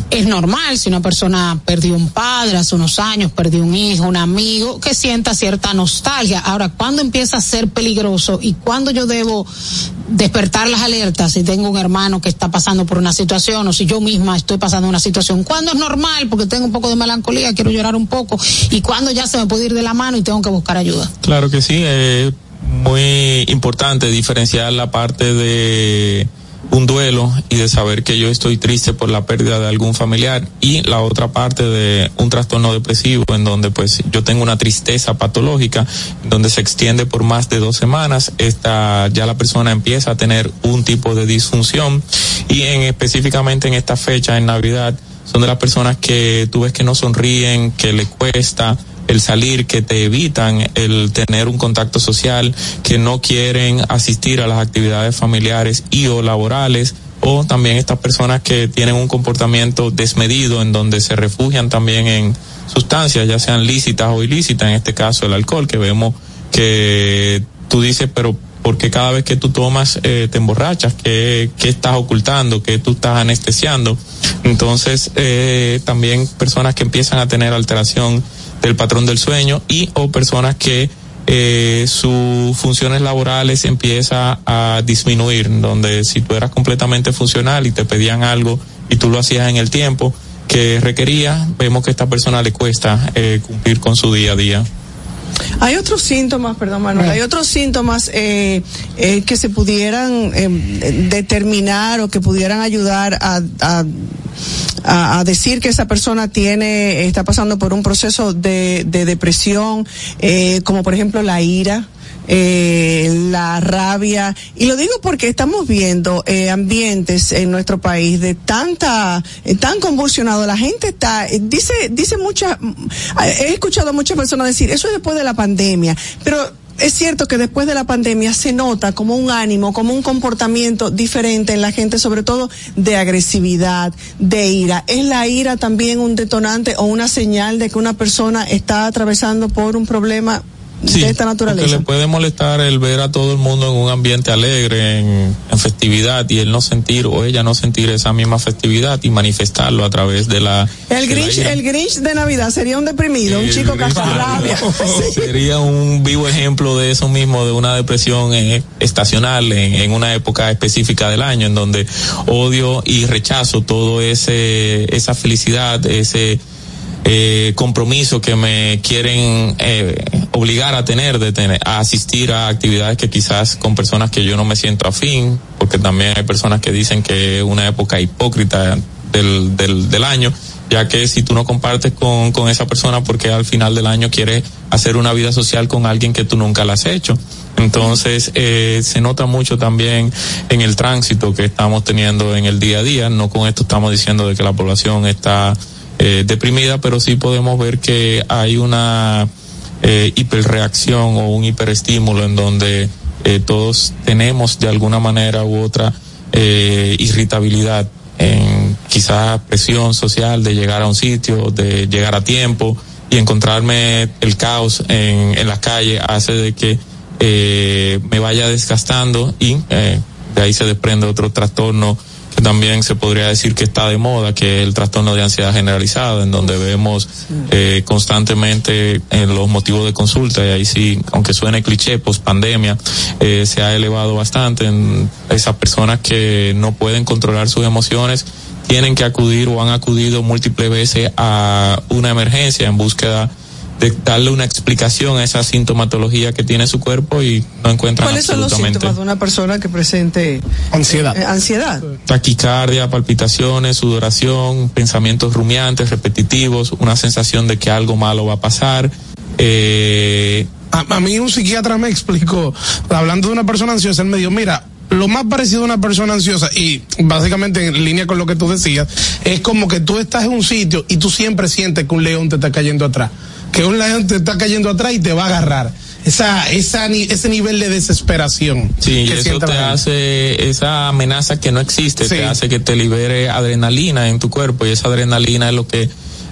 Speaker 3: es normal si una persona perdió un padre hace unos años, perdió un hijo, un amigo, que sienta cierta nostalgia. Ahora, ¿cuándo empieza a ser peligroso y cuándo yo debo despertar las alertas si tengo un hermano que está pasando por una situación o si yo misma estoy pasando una situación? ¿Cuándo es normal? Porque tengo un poco de melancolía, quiero llorar un poco. ¿Y cuándo ya se me puede ir de la mano y tengo que buscar ayuda?
Speaker 7: Claro que sí, es muy importante diferenciar la parte de un duelo y de saber que yo estoy triste por la pérdida de algún familiar y la otra parte de un trastorno depresivo en donde pues yo tengo una tristeza patológica donde se extiende por más de dos semanas esta ya la persona empieza a tener un tipo de disfunción y en específicamente en esta fecha en Navidad son de las personas que tú ves que no sonríen que le cuesta el salir, que te evitan el tener un contacto social, que no quieren asistir a las actividades familiares y o laborales, o también estas personas que tienen un comportamiento desmedido en donde se refugian también en sustancias, ya sean lícitas o ilícitas, en este caso el alcohol, que vemos que tú dices, pero porque cada vez que tú tomas eh, te emborrachas, ¿qué, qué estás ocultando? ¿Qué tú estás anestesiando? Entonces, eh, también personas que empiezan a tener alteración del patrón del sueño y o personas que eh, sus funciones laborales empieza a disminuir, donde si tú eras completamente funcional y te pedían algo y tú lo hacías en el tiempo que requería, vemos que a esta persona le cuesta eh, cumplir con su día a día.
Speaker 2: Hay otros síntomas, perdón Manuel, hay otros síntomas eh, eh, que se pudieran eh, determinar o que pudieran ayudar a, a, a, a decir que esa persona tiene, está pasando por un proceso de, de depresión, eh, como por ejemplo la ira. Eh, la rabia. Y lo digo porque estamos viendo eh, ambientes en nuestro país de tanta eh, tan convulsionado. La gente está eh, dice dice muchas he escuchado a muchas personas decir eso es después de la pandemia pero es cierto que después de la pandemia se nota como un ánimo, como un comportamiento diferente en la gente, sobre todo de agresividad, de ira. ¿Es la ira también un detonante o una señal de que una persona está atravesando por un problema
Speaker 7: Sí,
Speaker 2: de esta naturaleza?
Speaker 7: le puede molestar el ver a todo el mundo en un ambiente alegre, en, en festividad, y él no sentir o ella no sentir esa misma festividad y manifestarlo a través de la.
Speaker 2: El
Speaker 7: de la
Speaker 2: Grinch,
Speaker 7: ira.
Speaker 2: el Grinch de Navidad sería un deprimido, un
Speaker 7: El
Speaker 2: chico
Speaker 7: Grinch de
Speaker 2: cascarrabia.
Speaker 7: Sería un vivo ejemplo de eso mismo, de una depresión eh, estacional en, en una época específica del año, en donde odio y rechazo todo ese esa felicidad, ese eh, compromiso que me quieren eh, obligar a tener, de tener, a asistir a actividades que quizás con personas que yo no me siento afín, porque también hay personas que dicen que es una época hipócrita del, del, año, ya que si tú no compartes con, con esa persona porque al final del año quieres hacer una vida social con alguien que tú nunca la has hecho. Entonces, eh, se nota mucho también en el tránsito que estamos teniendo en el día a día. No con esto estamos diciendo de que la población está eh, deprimida, pero sí podemos ver que hay una eh, hiperreacción o un hiperestímulo en donde eh, todos tenemos de alguna manera u otra eh, irritabilidad en quizás presión social de llegar a un sitio, de llegar a tiempo y encontrarme el caos en, en las calles hace de que me vaya desgastando y de ahí se desprende otro trastorno también se podría decir que está de moda, que es el trastorno de ansiedad generalizada, en donde vemos eh, constantemente en los motivos de consulta, y ahí sí, aunque suene cliché, post pandemia, eh, se ha elevado bastante en esas personas que no pueden controlar sus emociones, tienen que acudir o han acudido múltiples veces a una emergencia en búsqueda de darle una explicación a esa sintomatología que tiene su cuerpo y no encuentran
Speaker 2: ¿Cuáles son los
Speaker 7: absolutamente
Speaker 2: síntomas de una persona que presente
Speaker 1: ansiedad?
Speaker 2: eh, ansiedad.
Speaker 7: taquicardia, palpitaciones, sudoración, pensamientos rumiantes, repetitivos, una sensación de que algo malo va a pasar. Eh,
Speaker 1: a, a mí un psiquiatra me explicó, hablando de una persona ansiosa, él me dijo, mira, lo más parecido a una persona ansiosa, y básicamente en línea con lo que tú decías, es como que tú estás en un sitio y tú siempre sientes que un león te está cayendo atrás, que un león te está cayendo atrás y te va a agarrar. Esa, esa, ese nivel de desesperación.
Speaker 7: Sí, y
Speaker 1: que
Speaker 7: eso te hace, esa amenaza que no existe,
Speaker 1: Sí.
Speaker 7: te hace que te libere adrenalina en tu cuerpo y esa adrenalina es lo que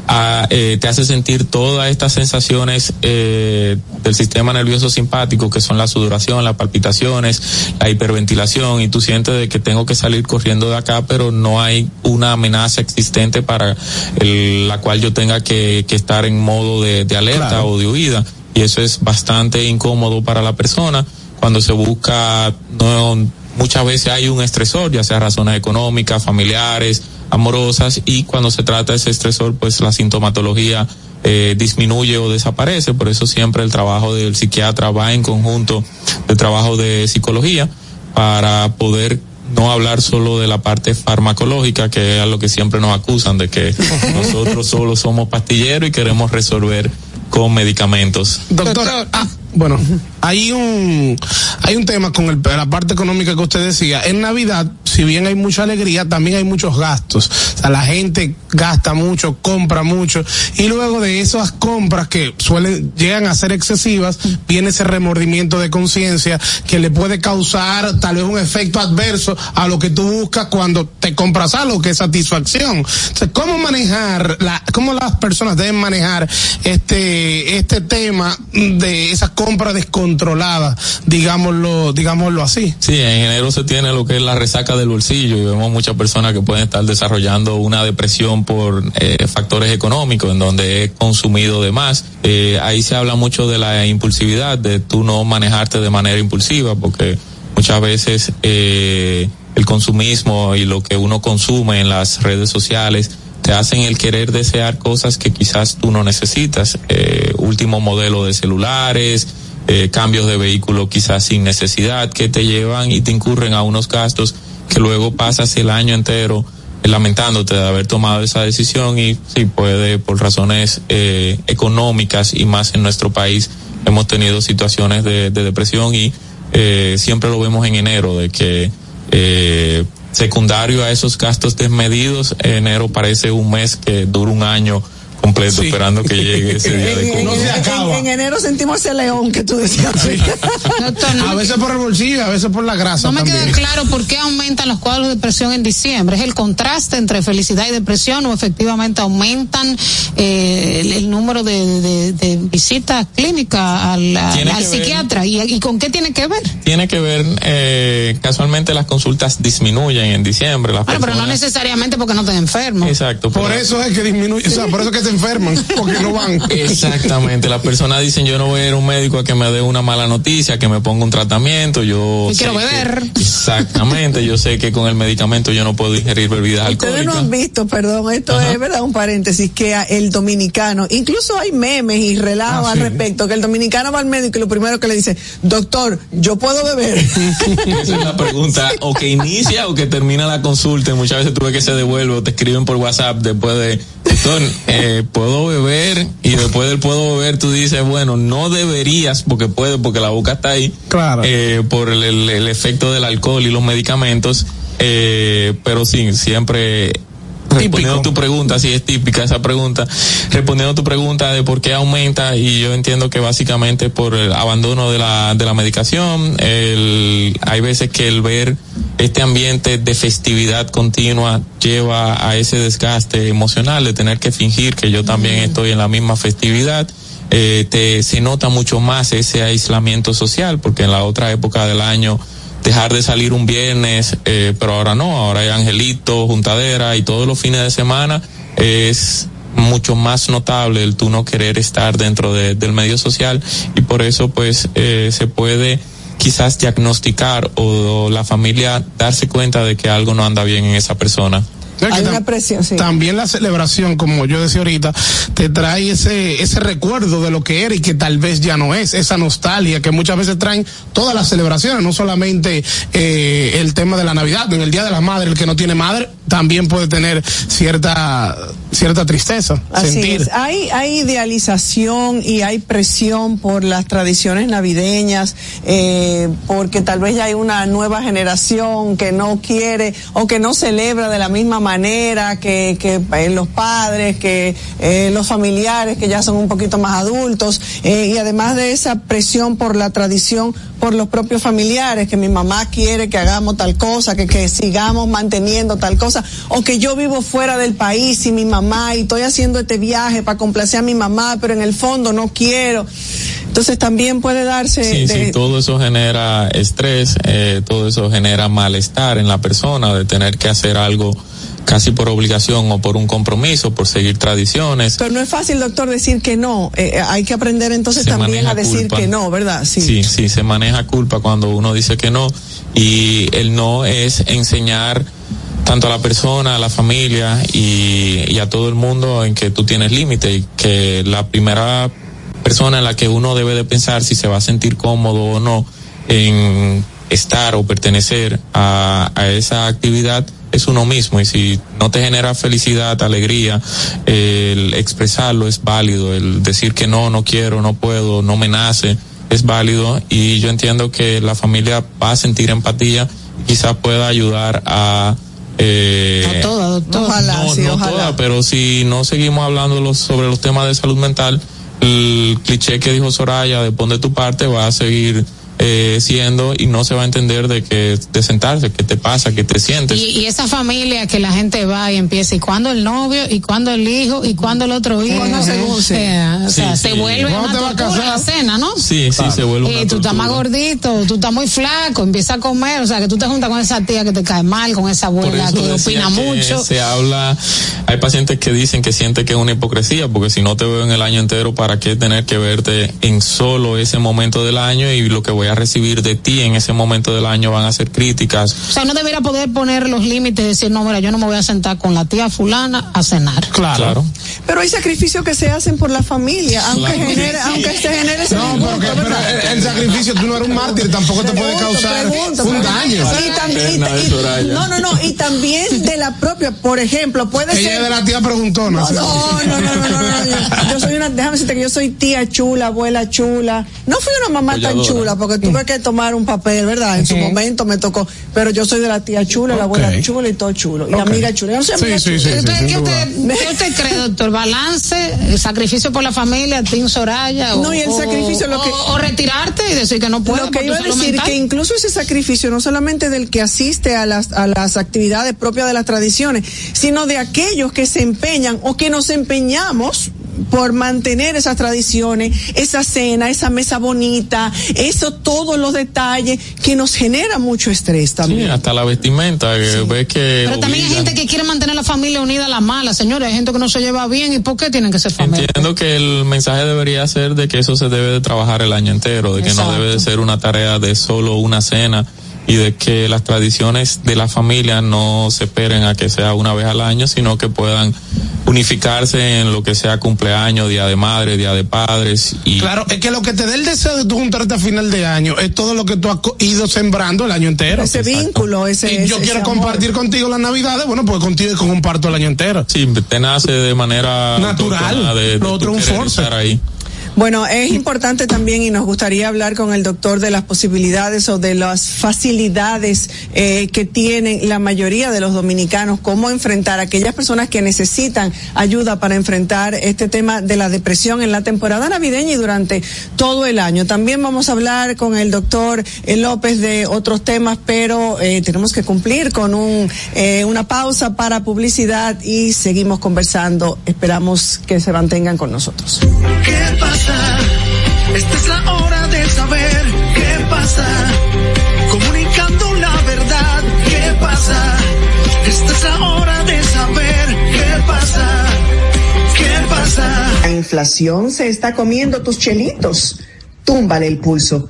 Speaker 7: ah, eh, te hace sentir todas estas sensaciones eh, del sistema nervioso simpático que son la sudoración, las palpitaciones, la hiperventilación y tú sientes de que tengo que salir corriendo de acá pero no hay una amenaza existente para el- la cual yo tenga que, que estar en modo de, de alerta
Speaker 1: Claro.
Speaker 7: o de huida y eso es bastante incómodo para la persona cuando se busca no muchas veces hay un estresor ya sea razones económicas familiares amorosas y cuando se trata de ese estresor pues la sintomatología eh, disminuye o desaparece por eso siempre el trabajo del psiquiatra va en conjunto del trabajo de psicología para poder no hablar solo de la parte farmacológica, que es a lo que siempre nos acusan, de que nosotros solo somos pastilleros y queremos resolver con medicamentos.
Speaker 1: Doctora, ah, bueno, hay un hay un tema con el, la parte económica que usted decía. En Navidad, si bien hay mucha alegría, también hay muchos gastos. O sea, la gente gasta mucho, compra mucho, y luego de esas compras que suelen llegan a ser excesivas, viene ese remordimiento de conciencia que le puede causar tal vez un efecto adverso a lo que tú buscas cuando te compras algo, que es satisfacción. Entonces, ¿cómo manejar la, cómo las personas deben manejar este, este tema de esa compra descontrolada, digámoslo, digámoslo así?
Speaker 7: Sí, en enero se tiene lo que es la resaca del bolsillo y vemos muchas personas que pueden estar desarrollando una depresión por eh, factores económicos en donde he consumido de más. Eh, ahí se habla mucho de la impulsividad, de tú no manejarte de manera impulsiva porque muchas veces eh, el consumismo y lo que uno consume en las redes sociales te hacen el querer desear cosas que quizás tú no necesitas. Eh, último modelo de celulares, eh, cambios de vehículo quizás sin necesidad que te llevan y te incurren a unos gastos que luego pasas el año entero eh, lamentándote de haber tomado esa decisión y sí puede por razones eh, económicas y más en nuestro país hemos tenido situaciones de, de depresión y eh, siempre lo vemos en enero de que eh, secundario a esos gastos desmedidos. Enero parece un mes que dura un año completo
Speaker 1: Sí.
Speaker 7: esperando que llegue ese día de
Speaker 2: En, en-
Speaker 7: cobro.
Speaker 2: en- en enero sentimos ese león que tú decías.
Speaker 3: Doctor, no
Speaker 1: A veces por el bolsillo, a veces por la grasa
Speaker 3: no me
Speaker 1: también.
Speaker 3: queda claro por qué aumentan los cuadros de depresión en diciembre. ¿Es el contraste entre felicidad y depresión o efectivamente aumentan eh, el, el número de, de- de visitas clínicas al,
Speaker 7: ver-
Speaker 3: psiquiatra? ¿Y, ¿Y con qué tiene que ver?
Speaker 7: tiene que ver eh, casualmente las consultas disminuyen en diciembre las
Speaker 3: Bueno, pero no
Speaker 7: personas-
Speaker 3: necesariamente porque no te enfermo.
Speaker 7: exacto
Speaker 1: Por eso es que disminuye, o sea, por eso es que se enferman, porque no van.
Speaker 7: Exactamente, las personas dicen yo no voy a ir a un médico a que me dé una mala noticia, que me ponga un tratamiento, yo...
Speaker 3: Quiero
Speaker 7: que-
Speaker 3: beber.
Speaker 7: exactamente, yo sé que con el medicamento yo no puedo ingerir bebidas
Speaker 2: Ustedes no
Speaker 7: alcohólicas.
Speaker 2: han visto, perdón, esto
Speaker 7: Ajá.
Speaker 2: es verdad, un paréntesis, que a- el dominicano, incluso hay memes y relatos
Speaker 1: Ah,
Speaker 2: al
Speaker 1: sí.
Speaker 2: respecto, que el dominicano va al médico y lo primero que le dice, doctor, yo puedo beber.
Speaker 7: Esa es la pregunta, o que inicia o que termina la consulta. y Muchas veces tú ves que se devuelve o te escriben por WhatsApp después de, doctor, eh, puedo beber y después del puedo beber tú dices, bueno, no deberías porque puedes, porque la boca está ahí,
Speaker 1: Claro.
Speaker 7: eh, por el, el- el efecto del alcohol y los medicamentos, eh, pero sí, siempre respondiendo tu pregunta, sí es típica esa pregunta, respondiendo a tu pregunta de por qué aumenta y yo entiendo que básicamente por el abandono de la, de la medicación, el, hay veces que el ver este ambiente de festividad continua lleva a ese desgaste emocional de tener que fingir que yo también estoy en la misma festividad. Eh, te, se nota mucho más ese aislamiento social porque en la otra época del año dejar de salir un viernes, eh, pero ahora no, ahora hay angelitos, juntadera y todos los fines de semana es mucho más notable el tú no querer estar dentro de- del medio social y por eso pues eh, se puede quizás diagnosticar o, la familia darse cuenta de que algo no anda bien en esa persona.
Speaker 2: Hay una presión, sí.
Speaker 1: También la celebración, como yo decía ahorita, te trae ese, ese recuerdo de lo que era y que tal vez ya no es, esa nostalgia que muchas veces traen todas las celebraciones, no solamente eh, el tema de la Navidad, en el Día de la Madre, el que no tiene madre también puede tener cierta, cierta tristeza,
Speaker 2: Así
Speaker 1: sentir.
Speaker 2: es. Hay, hay idealización y hay presión por las tradiciones navideñas, eh, porque tal vez ya hay una nueva generación que no quiere o que no celebra de la misma manera que, que eh, los padres, que eh, los familiares que ya son un poquito más adultos, y además de esa presión por la tradición, por los propios familiares, que mi mamá quiere que hagamos tal cosa, que, que sigamos manteniendo tal cosa, o que yo vivo fuera del país y mi mamá y estoy haciendo este viaje para complacer a mi mamá, pero en el fondo no quiero. Entonces también puede darse
Speaker 7: Sí,
Speaker 2: de-
Speaker 7: sí, todo eso genera estrés, eh, todo eso genera malestar en la persona de tener que hacer algo casi por obligación o por un compromiso, por seguir tradiciones.
Speaker 2: pero no es fácil, doctor, decir que no. Eh, eh, hay que aprender entonces
Speaker 7: Se
Speaker 2: también a decir
Speaker 7: culpa.
Speaker 2: que no, ¿verdad? Sí.
Speaker 7: Sí, sí, se maneja culpa cuando uno dice que no y el no es enseñar tanto a la persona, a la familia y, y a todo el mundo en que tú tienes límite y que la primera persona en la que uno debe de pensar si se va a sentir cómodo o no en estar o pertenecer a, a esa actividad es uno mismo. Y si no te genera felicidad, alegría, el expresarlo es válido, el decir que no, no quiero, no puedo, no me nace, es válido. Y yo entiendo que la familia va a sentir empatía, quizás pueda ayudar a eh,
Speaker 3: No toda, doctor.
Speaker 2: Ojalá,
Speaker 7: no,
Speaker 2: sí,
Speaker 7: no
Speaker 2: ojalá.
Speaker 7: toda, pero si no seguimos hablando los- sobre los temas de salud mental, el cliché que dijo Soraya de pon de tu parte va a seguir eh, siendo y no se va a entender de que de sentarse, qué te pasa, qué te sientes.
Speaker 3: Y, y esa familia que la gente va y empieza, y cuando el novio, y cuando el hijo, y cuando el otro hijo,
Speaker 2: Cuando
Speaker 3: no sé,
Speaker 2: sí.
Speaker 3: eh, o sea,
Speaker 7: Sí,
Speaker 3: se
Speaker 7: sí.
Speaker 3: vuelve
Speaker 1: ¿Cuándo
Speaker 3: una
Speaker 1: te vas a
Speaker 3: tortura la cena, ¿no?
Speaker 7: Sí, sí, se vuelve una
Speaker 3: Eh, tú estás más
Speaker 7: tortura.
Speaker 3: gordito, tú estás muy flaco, empieza a comer, o sea, que tú te juntas con esa tía que te cae mal, con esa abuela que opina
Speaker 7: que
Speaker 3: mucho.
Speaker 7: Se habla, hay pacientes que dicen que sienten que es una hipocresía, porque si no te veo en el año entero, ¿para qué tener que verte en solo ese momento del año y lo que voy a recibir de ti en ese momento del año van a ser críticas?
Speaker 3: O sea, uno debería poder poner los límites y decir, no, mira, yo no me voy a sentar con la tía fulana a cenar.
Speaker 1: Claro.
Speaker 2: Pero hay sacrificios que se hacen por la familia, aunque
Speaker 7: Claro.
Speaker 2: genere, aunque se genere ese
Speaker 1: No,
Speaker 2: disgusto,
Speaker 1: pero, que- pero
Speaker 2: ¿verdad?
Speaker 1: el, el sacrificio, tú no eres un mártir, tampoco te puede causar
Speaker 2: pregunto,
Speaker 1: un daño.
Speaker 2: Y tam- y-
Speaker 7: Eterna de
Speaker 2: y-
Speaker 7: Soraya.
Speaker 2: no, no, no, y también de la propia, por ejemplo, puede
Speaker 1: Ella
Speaker 2: ser.
Speaker 1: es de la tía preguntona.
Speaker 2: No, no, no, no, no, no, no, Yo, yo soy una, déjame decirte que yo soy tía chula, abuela chula. No fui una mamá tan chula porque tuve que tomar un papel, ¿verdad? En su momento me tocó. Pero yo soy de la tía chula, la abuela chula y todo chulo. Y
Speaker 1: Ok.
Speaker 2: amiga chula. Yo no soy
Speaker 1: Sí,
Speaker 2: amiga
Speaker 1: sí,
Speaker 2: chula.
Speaker 1: sí, sí,
Speaker 3: Entonces,
Speaker 1: sin
Speaker 3: ¿qué, usted, qué usted cree, doctor? ¿Balance, eh, sacrificio por la familia, Tim Soraya? O,
Speaker 2: No, y el
Speaker 3: o-
Speaker 2: sacrificio, lo que-
Speaker 3: o, o retirarte y decir que no puedo
Speaker 2: Lo que iba a decir
Speaker 3: mental.
Speaker 2: que incluso ese sacrificio no solamente del que asiste a las a las actividades propias de las tradiciones, sino de aquellos que se empeñan o que nos empeñamos por mantener esas tradiciones, esa cena, esa mesa bonita, eso todos los detalles que nos genera mucho estrés
Speaker 7: Sí,
Speaker 2: también.
Speaker 7: hasta la vestimenta, que ves que.
Speaker 3: Pero también hay gente que quiere mantener la familia unida a la mala, señores. Hay gente que no se lleva bien. ¿Y por qué tienen que ser familia?
Speaker 7: Entiendo que el mensaje debería ser de que eso se debe de trabajar el año entero, de que
Speaker 3: Exacto.
Speaker 7: no debe de ser una tarea de solo una cena y de que las tradiciones de la familia no se esperen a que sea una vez al año, sino que puedan unificarse en lo que sea cumpleaños, día de madre, día de padres y
Speaker 1: Claro, es que lo que te dé el deseo de tú juntarte a final de año es todo lo que tú has ido sembrando el año entero.
Speaker 2: ese vínculo, ese,
Speaker 1: Y yo
Speaker 2: ese-
Speaker 1: quiero
Speaker 2: ese amor.
Speaker 1: compartir contigo las navidades, bueno, pues contigo comparto el año entero.
Speaker 7: sí, te nace de manera
Speaker 1: Natural.
Speaker 7: de, de
Speaker 1: Lo otro un force.
Speaker 7: estar ahí.
Speaker 2: Bueno, es importante también y nos gustaría hablar con el doctor de las posibilidades o de las facilidades eh, que tienen la mayoría de los dominicanos, cómo enfrentar a aquellas personas que necesitan ayuda para enfrentar este tema de la depresión en la temporada navideña y durante todo el año. También vamos a hablar con el doctor eh, López de otros temas, pero eh, tenemos que cumplir con un, eh, una pausa para publicidad y seguimos conversando. Esperamos que se mantengan con nosotros.
Speaker 4: Esta es la hora de saber qué pasa. Comunicando la verdad, ¿qué pasa? Esta es la hora de saber qué pasa. ¿Qué pasa?
Speaker 2: La inflación se está comiendo tus chelitos. Túmbale el pulso.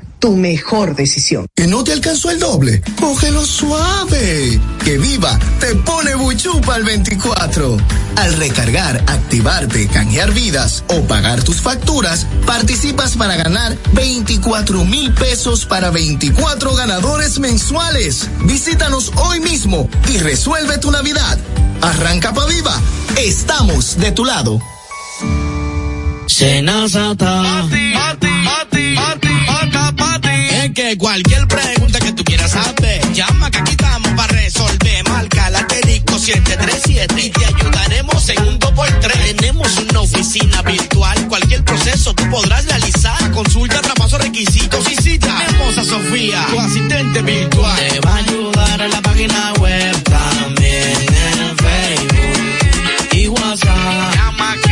Speaker 8: tu mejor decisión.
Speaker 9: ¿Que no te alcanzó el doble? Cógelo suave. Que Viva te pone buchupa al 24. Al recargar, activarte, canjear vidas o pagar tus facturas, participas para ganar 24 mil pesos para 24 ganadores mensuales. Visítanos hoy mismo y resuelve tu Navidad. Arranca pa' Viva. Estamos de tu lado.
Speaker 10: Senazata. Que cualquier pregunta que tú quieras saber, llama que aquí estamos para resolver. Marca la asterisco 737 y te ayudaremos en un 2x3. Tenemos una oficina virtual, cualquier proceso tú podrás realizar. Consulta, traspaso, requisitos y cita. Tenemos a Sofía, tu asistente virtual. Te va a ayudar en la página web, también en Facebook y WhatsApp. Llama que.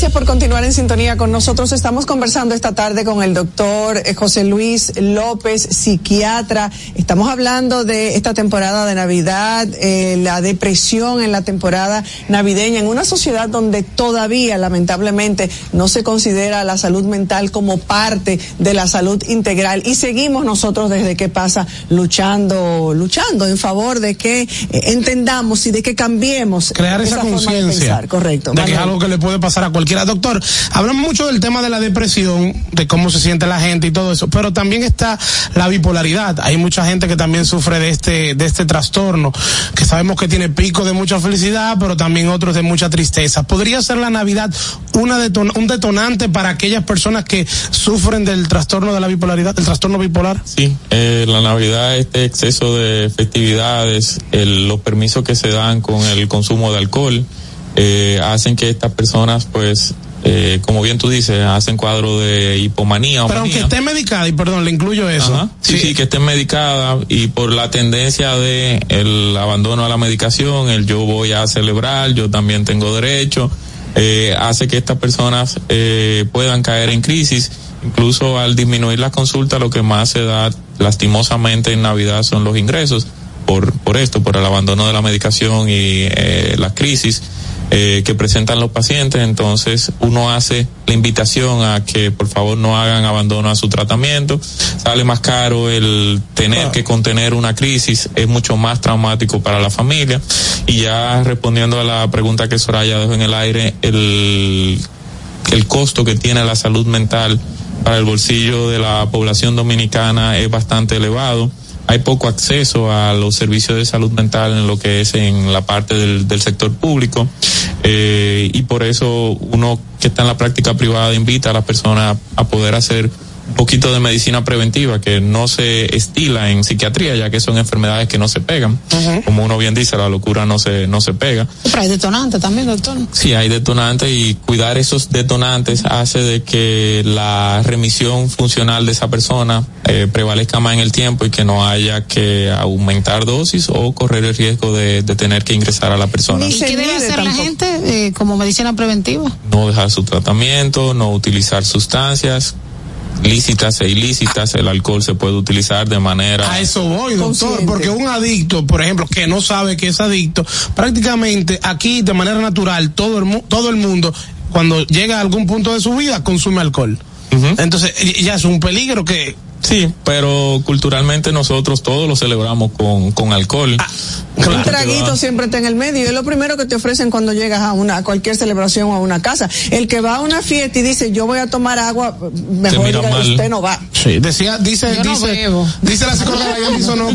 Speaker 2: Gracias por continuar en sintonía con nosotros. Estamos conversando esta tarde con el doctor eh, José Luis López, psiquiatra. Estamos hablando de esta temporada de Navidad, eh, la depresión en la temporada navideña, en una sociedad donde todavía, lamentablemente, no se considera la salud mental como parte de la salud integral. Y seguimos nosotros desde que pasa luchando, luchando en favor de que eh, entendamos y de que cambiemos
Speaker 1: crear esa, conciencia.
Speaker 2: Correcto.
Speaker 1: de que es algo que le puede pasar a Doctor, hablamos mucho del tema de la depresión, de cómo se siente la gente y todo eso, pero también está la bipolaridad. Hay mucha gente que también sufre de este, de este trastorno, que sabemos que tiene picos de mucha felicidad, pero también otros de mucha tristeza. ¿Podría ser la Navidad una un detonante para aquellas personas que sufren del trastorno de la bipolaridad, del trastorno bipolar?
Speaker 7: Sí, eh, la Navidad, este exceso de festividades, el- los permisos que se dan con el consumo de alcohol, eh, hacen que estas personas, pues, eh, como bien tú dices, hacen cuadro de hipomanía o
Speaker 1: Pero aunque esté medicada, y perdón, le incluyo eso.
Speaker 7: Ajá. Sí, sí, que estén medicadas y por la tendencia de el abandono a la medicación, el yo voy a celebrar, yo también tengo derecho, eh, hace que estas personas eh, puedan caer en crisis. Incluso al disminuir las consultas, lo que más se da lastimosamente en Navidad son los ingresos por, por esto, por el abandono de la medicación y eh, la crisis eh, que presentan los pacientes, entonces uno hace la invitación a que por favor no hagan abandono a su tratamiento, sale más caro el tener que contener una crisis, es mucho más traumático para la familia. Y ya respondiendo a la pregunta que Soraya dejó en el aire, el, el costo que tiene la salud mental para el bolsillo de la población dominicana es bastante elevado. Hay poco acceso a los servicios de salud mental en lo que es en la parte del, del sector público eh, y por eso uno que está en la práctica privada invita a las personas a poder hacer un poquito de medicina preventiva que no se estila en psiquiatría ya que son enfermedades que no se pegan como uno bien dice la locura no se no se pega
Speaker 3: Pero hay detonantes también, doctor.
Speaker 7: Sí, hay detonantes y cuidar esos detonantes hace de que la remisión funcional de esa persona eh, prevalezca más en el tiempo y que no haya que aumentar dosis o correr el riesgo de, de tener que ingresar a la persona.
Speaker 3: ¿Y qué debe hacer la gente eh, como medicina preventiva?
Speaker 7: No dejar su tratamiento, no utilizar sustancias lícitas e ilícitas, el alcohol se puede utilizar de manera...
Speaker 1: A eso voy, doctor, porque un adicto, por ejemplo, que no sabe que es adicto, prácticamente aquí de manera natural todo el, mu- todo el mundo cuando llega a algún punto de su vida consume alcohol. Entonces ya es un peligro que
Speaker 7: Sí, pero culturalmente nosotros todos lo celebramos con, con alcohol.
Speaker 2: Un traguito siempre está en el medio. Es lo primero que te ofrecen cuando llegas a una a cualquier celebración o a una casa. El que va a una fiesta y dice yo voy a tomar agua, mejor diga,
Speaker 1: mal.
Speaker 2: usted no va.
Speaker 1: Sí, decía, dice,
Speaker 2: Yo no
Speaker 1: dice,
Speaker 2: bebo.
Speaker 1: dice la psicóloga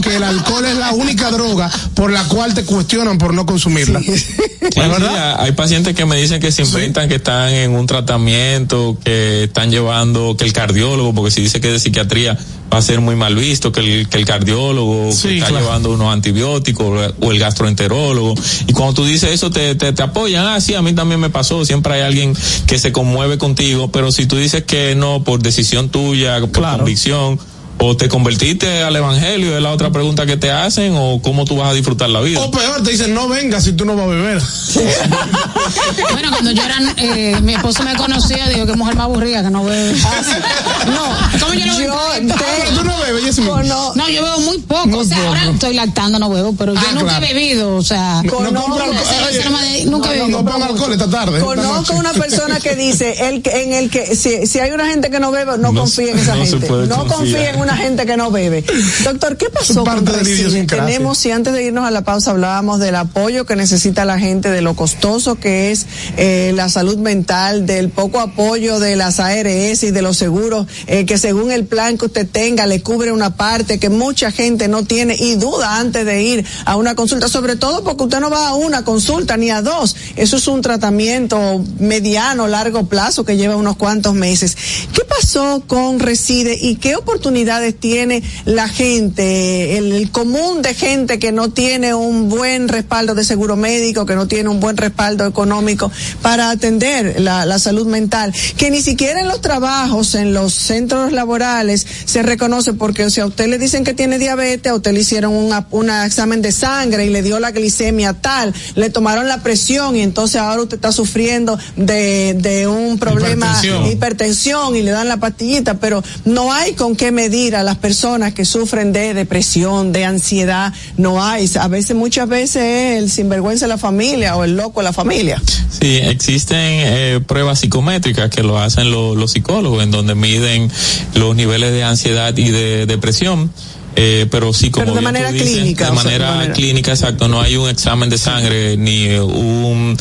Speaker 1: que el alcohol es la única droga por la cual te cuestionan por no consumirla. ¿Es verdad?
Speaker 7: sí, hay pacientes que me dicen que se inventan que están en un tratamiento, que están llevando, que el cardiólogo, porque si dice que de psiquiatría va a ser muy mal visto, que el, que el cardiólogo que está
Speaker 1: claro.
Speaker 7: llevando unos antibióticos o el gastroenterólogo. Y cuando tú dices eso, te, te, te apoyan. Ah, sí, a mí también me pasó. Siempre hay alguien que se conmueve contigo, pero si tú dices que no, por decisión tuya, por convicción, o te convertiste al evangelio, es la otra pregunta que te hacen, o cómo tú vas a disfrutar la vida.
Speaker 1: O peor, te dicen no vengas si tú no vas a beber.
Speaker 3: Bueno, cuando yo era, eh, mi esposo me conocía, dijo que mujer más aburrida que no bebe. No, ¿cómo yo no bebo?
Speaker 1: Tú no bebes.
Speaker 3: No, yo bebo muy poco. o sea, ahora estoy lactando, no bebo, pero yo
Speaker 1: Ah,
Speaker 3: nunca
Speaker 1: claro.
Speaker 3: he bebido. O sea,
Speaker 1: No- no alcohol.
Speaker 3: Nunca he
Speaker 1: No,
Speaker 3: bebido.
Speaker 1: no alcohol esta tarde.
Speaker 2: Conozco una persona que dice el que, en el que si, si hay una gente que no bebe, no,
Speaker 1: No
Speaker 2: confía en esa
Speaker 1: no se
Speaker 2: gente.
Speaker 1: puede
Speaker 2: No confía en una gente que no bebe. Doctor, ¿qué pasó con. Tenemos, si antes de irnos a la pausa hablábamos del apoyo que necesita la gente, de lo costoso que es eh, la salud mental, del poco apoyo de las ARS y de los seguros, eh, que según el plan que usted tenga le cubre una parte que mucha gente no tiene y duda antes de ir a una consulta, sobre todo porque usted no va a una consulta ni a dos. Eso es un tratamiento mediano, largo plazo que lleva unos cuantos meses. ¿Qué pasó con Reside y qué tiene la gente, el, el común de gente que no tiene un buen respaldo de seguro médico, que no tiene un buen respaldo económico para atender la, la salud mental? Que ni siquiera en los trabajos, en los centros laborales, se reconoce porque si a usted le dicen que tiene diabetes, a usted le hicieron una- un examen de sangre y le dio la glicemia tal, le tomaron la presión y entonces ahora usted está sufriendo de, de un problema
Speaker 1: Hipertensión.
Speaker 2: hipertensión y le dan la pastillita, pero no hay con qué medir a las personas que sufren de depresión, de ansiedad, no hay. A veces, muchas veces es el sinvergüenza de la familia o el loco de la familia.
Speaker 7: Sí, existen eh, pruebas psicométricas que lo hacen lo- los psicólogos, en donde miden los niveles de ansiedad y de depresión. Eh, pero sí, como
Speaker 2: Pero de manera
Speaker 7: dices,
Speaker 2: clínica,
Speaker 7: de
Speaker 2: o sea, de
Speaker 7: manera,
Speaker 2: manera-
Speaker 7: clínica, exacto. No hay un examen de sangre ni un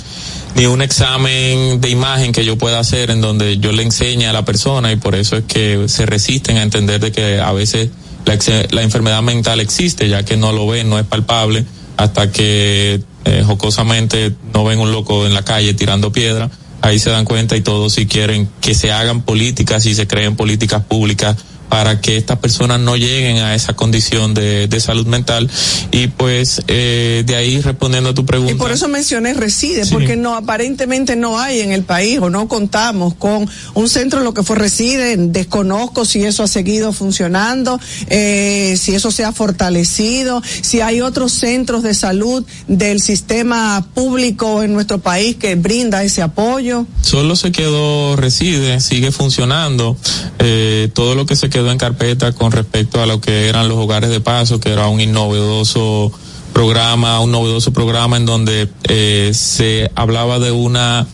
Speaker 7: ni un examen de imagen que yo pueda hacer en donde yo le enseñe a la persona y por eso es que se resisten a entender de que a veces la, enfermedad mental existe ya que no lo ven, no es palpable hasta que eh, jocosamente no ven un loco en la calle tirando piedra ahí se dan cuenta y todos si quieren que se hagan políticas y se creen políticas públicas para que estas personas no lleguen a esa condición de, de salud mental y pues eh, de ahí respondiendo a tu pregunta
Speaker 2: Y por eso mencioné reside,
Speaker 7: Sí.
Speaker 2: porque no aparentemente no hay en el país o no contamos con un centro en lo que fue reside. Desconozco si eso ha seguido funcionando, eh, si eso se ha fortalecido, si hay otros centros de salud del sistema público en nuestro país que brinda ese apoyo.
Speaker 7: Solo se quedó reside, sigue funcionando. Eh, todo lo que se quedó en carpeta con respecto a lo que eran los hogares de paso, que era un innovedoso programa, un novedoso programa en donde eh, se hablaba de una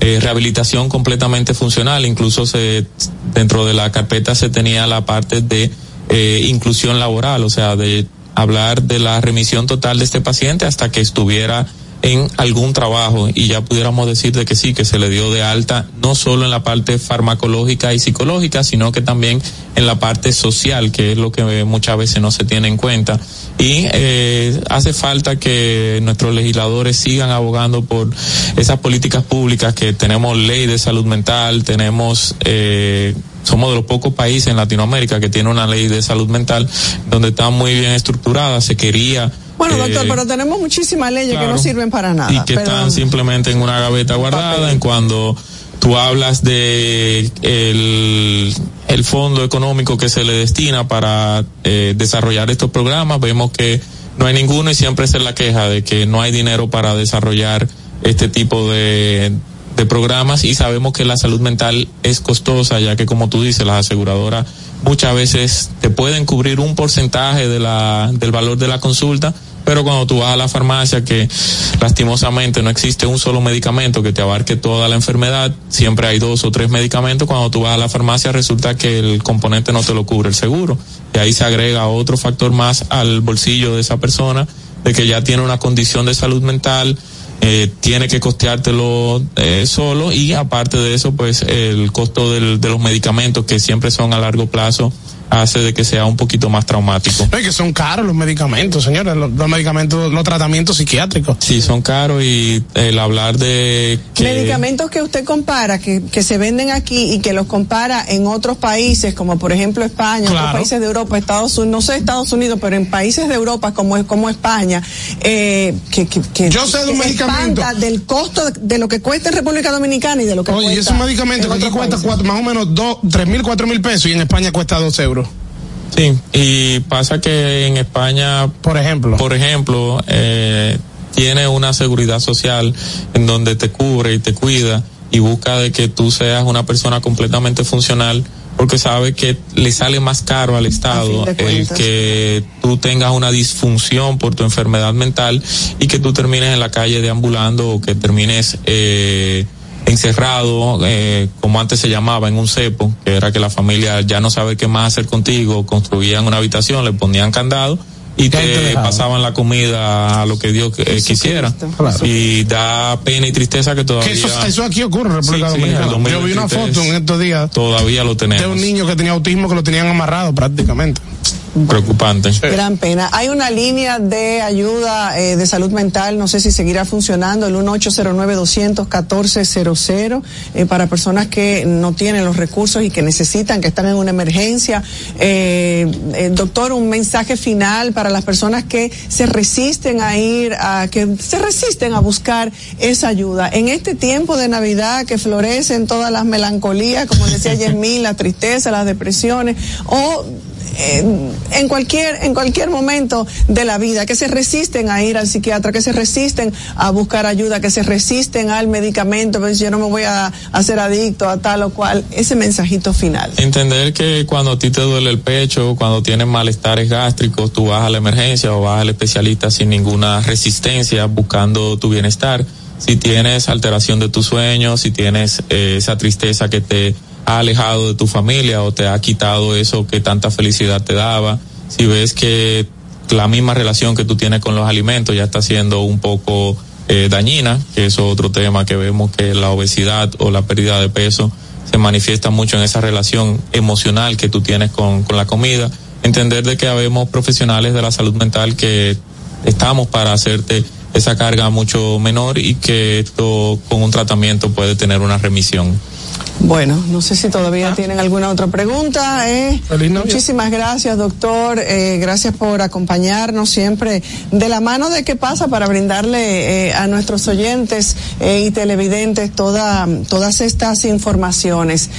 Speaker 7: eh, rehabilitación completamente funcional. Incluso se dentro de la carpeta se tenía la parte de eh, inclusión laboral, o sea, de hablar de la remisión total de este paciente hasta que estuviera en algún trabajo y ya pudiéramos decir de que sí, que se le dio de alta no solo en la parte farmacológica y psicológica, sino que también en la parte social, que es lo que muchas veces no se tiene en cuenta. Y eh, hace falta que nuestros legisladores sigan abogando por esas políticas públicas que tenemos ley de salud mental, tenemos... Eh, somos de los pocos países en Latinoamérica que tiene una ley de salud mental donde está muy bien estructurada, se quería
Speaker 2: Bueno,
Speaker 7: eh,
Speaker 2: doctor, pero tenemos muchísimas leyes que no sirven para nada.
Speaker 7: y que están simplemente en una gaveta guardada en cuando tú hablas de el, el fondo económico que se le destina para eh, desarrollar estos programas vemos que no hay ninguno y siempre se la queja de que no hay dinero para desarrollar este tipo de de programas y sabemos que la salud mental es costosa ya que como tú dices las aseguradoras muchas veces te pueden cubrir un porcentaje de la del valor de la consulta Pero cuando tú vas a la farmacia, que lastimosamente no existe un solo medicamento que te abarque toda la enfermedad, siempre hay dos o tres medicamentos, cuando tú vas a la farmacia resulta que el componente no te lo cubre el seguro. Y ahí se agrega otro factor más al bolsillo de esa persona, de que ya tiene una condición de salud mental, eh, tiene que costeártelo eh, solo y aparte de eso, pues el costo del, de los medicamentos que siempre son a largo plazo hace de que sea un poquito más traumático.
Speaker 1: No, y que son caros los medicamentos, señores, los, los medicamentos, los tratamientos psiquiátricos.
Speaker 7: Sí, son caros y el hablar de que
Speaker 2: Medicamentos que usted compara, que, que se venden aquí y que los compara en otros países, como por ejemplo España, otros
Speaker 1: Claro.
Speaker 2: países de Europa, Estados Unidos, no sé Estados Unidos, pero en países de Europa como, como España, eh, que, que, que
Speaker 1: Yo sé de un
Speaker 2: que se
Speaker 1: medicamento.
Speaker 2: espanta del costo de, de lo que cuesta en República Dominicana y de lo que
Speaker 1: Oye,
Speaker 2: cuesta
Speaker 1: es un medicamento que aquí
Speaker 2: otros
Speaker 1: cuesta cuatro, más o menos dos, tres mil, cuatro mil pesos y en España cuesta dos euros.
Speaker 7: Sí, y pasa que en España,
Speaker 1: por ejemplo,
Speaker 7: por ejemplo, eh, tiene una seguridad social en donde te cubre y te cuida y busca de que tú seas una persona completamente funcional porque sabe que le sale más caro al Estado el que tú tengas una disfunción por tu enfermedad mental y que tú termines en la calle deambulando o que termines eh, encerrado, eh, como antes se llamaba, en un cepo, que era que la familia ya no sabe qué más hacer contigo, construían una habitación, le ponían candado y te pasaban la comida a lo que Dios eh, quisiera.
Speaker 1: Claro.
Speaker 7: Y da pena y tristeza que todavía...
Speaker 1: Que eso, eso aquí ocurre en República
Speaker 7: Sí,
Speaker 1: Dominicana. Yo vi una
Speaker 7: 2023
Speaker 1: foto en estos días
Speaker 7: Todavía lo
Speaker 1: de
Speaker 7: tenemos.
Speaker 1: un niño que tenía autismo que lo tenían amarrado prácticamente.
Speaker 7: Preocupante.
Speaker 2: Gran pena. Hay una línea de ayuda eh, de salud mental, no sé si seguirá funcionando, el 1-809-214-00, eh, para personas que no tienen los recursos y que necesitan, que están en una emergencia. Eh, eh, doctor, un mensaje final para las personas que se resisten a ir, a, que se resisten a buscar esa ayuda. En este tiempo de Navidad que florecen todas las melancolías, como decía Yasmín, la tristeza, las depresiones, o eh, en cualquier en cualquier momento de la vida que se resisten a ir al psiquiatra que se resisten a buscar ayuda que se resisten al medicamento pues yo no me voy a hacer adicto a tal o cual ese mensajito final
Speaker 7: Entender que cuando a ti te duele el pecho, cuando tienes malestares gástricos, tú vas a la emergencia o vas al especialista sin ninguna resistencia buscando tu bienestar. Si tienes alteración de tu sueño, si tienes eh, esa tristeza que te ha alejado de tu familia o te ha quitado eso que tanta felicidad te daba, si ves que la misma relación que tú tienes con los alimentos ya está siendo un poco eh, dañina, que es otro tema que vemos que la obesidad o la pérdida de peso se manifiesta mucho en esa relación emocional que tú tienes con, con la comida. Entender de que habemos profesionales de la salud mental que estamos para hacerte esa carga mucho menor y que esto con un tratamiento puede tener una remisión.
Speaker 2: Bueno, no sé si todavía tienen alguna otra pregunta. Eh. Muchísimas gracias, doctor. Eh, gracias por acompañarnos siempre de la mano de qué pasa para brindarle eh, a nuestros oyentes eh, y televidentes toda, todas estas informaciones.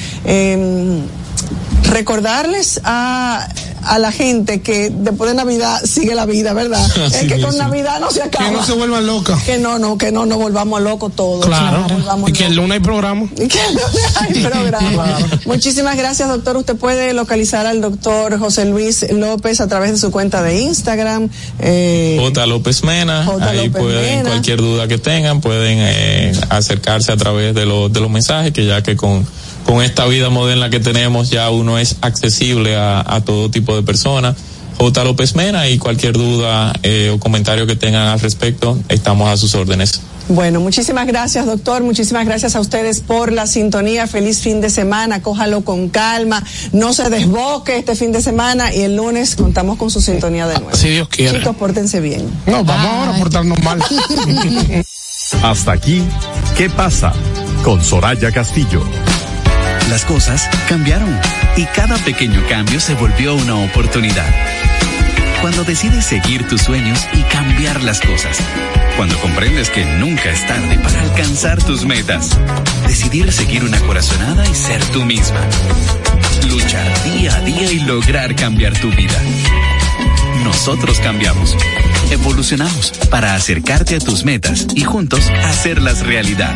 Speaker 2: Recordarles a, a la gente que después de Navidad sigue la vida, ¿verdad? es que con. Navidad no se acaba.
Speaker 1: Que no se vuelvan locas.
Speaker 2: Que no, no, que no nos volvamos locos todos.
Speaker 1: Claro.
Speaker 2: No
Speaker 1: Y que el lunes hay programa.
Speaker 2: y que no hay programa. Muchísimas gracias, doctor. Usted puede localizar al doctor José Luis López a través de su cuenta de Instagram. Eh,
Speaker 7: J. López Mena,
Speaker 2: J.
Speaker 7: ahí
Speaker 2: López
Speaker 7: pueden,
Speaker 2: Mena.
Speaker 7: cualquier duda que tengan, pueden eh, acercarse a través de, los de los mensajes, que ya que con, con esta vida moderna que tenemos ya uno es accesible a, a todo tipo de personas. J. López Mena y cualquier duda eh, o comentario que tengan al respecto, estamos a sus órdenes.
Speaker 2: Bueno, muchísimas gracias, doctor. Muchísimas gracias a ustedes por la sintonía. Feliz fin de semana. Cójalo con calma. No se desboque este fin de semana y el lunes contamos con su sintonía de nuevo.
Speaker 1: Si Dios quiere.
Speaker 2: Chicos, pórtense bien.
Speaker 1: No, vamos ahora a portarnos mal.
Speaker 11: Hasta aquí, ¿qué pasa? Con Soraya Castillo.
Speaker 12: Las cosas cambiaron y cada pequeño cambio se volvió una oportunidad. Cuando decides seguir tus sueños y cambiar las cosas. Cuando comprendes que nunca es tarde para alcanzar tus metas. Decidir seguir una corazonada y ser tú misma. Luchar día a día y lograr cambiar tu vida. Nosotros cambiamos. Evolucionamos para acercarte a tus metas y juntos hacerlas realidad.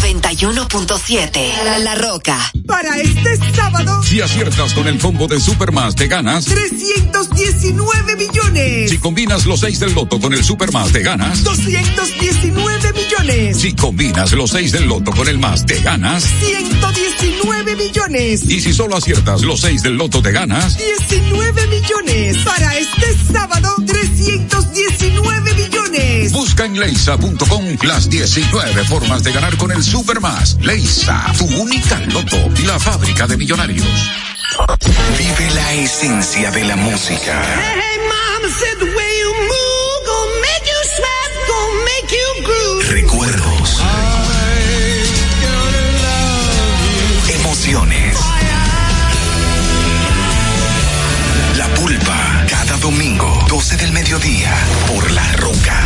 Speaker 13: 91.7 La, La Roca.
Speaker 14: Para este sábado,
Speaker 15: Si aciertas con el combo de Supermas, te ganas.
Speaker 14: 319 millones.
Speaker 15: Si combinas los 6 del loto con el Supermas, te ganas.
Speaker 14: 219 millones.
Speaker 15: Si combinas los 6 del loto con el más, te ganas.
Speaker 14: 119 millones.
Speaker 15: Y si solo aciertas los 6 del loto, te ganas.
Speaker 14: 19 millones. Para este sábado, 319 millones.
Speaker 15: Busca en leisa.com las 19 formas de ganar con el Supermas. Leisa, tu única loto, la fábrica de millonarios.
Speaker 16: Vive la esencia de la música.
Speaker 4: Hey, mama.
Speaker 16: Recuerdos. Emociones. La pulpa. Cada domingo, 12 del mediodía. Por La Roca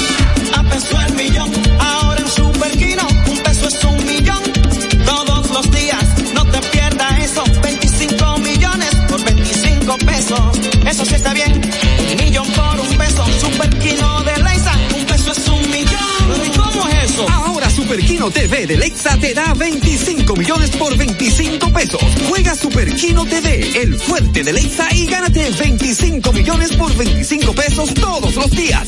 Speaker 4: Peso el millón. Ahora en Superquino, un peso es un millón. Todos los días, no te pierdas eso. 25 millones por 25 pesos. Eso sí está bien. Un millón por un peso. Superquino de Leisa, un peso es un millón. ¿Y cómo es eso?
Speaker 17: Ahora Super Kino TV de Lexa te da 25 millones por 25 pesos. Juega Super Kino TV, el fuerte de Lexa y gánate 25 millones por 25 pesos todos los días.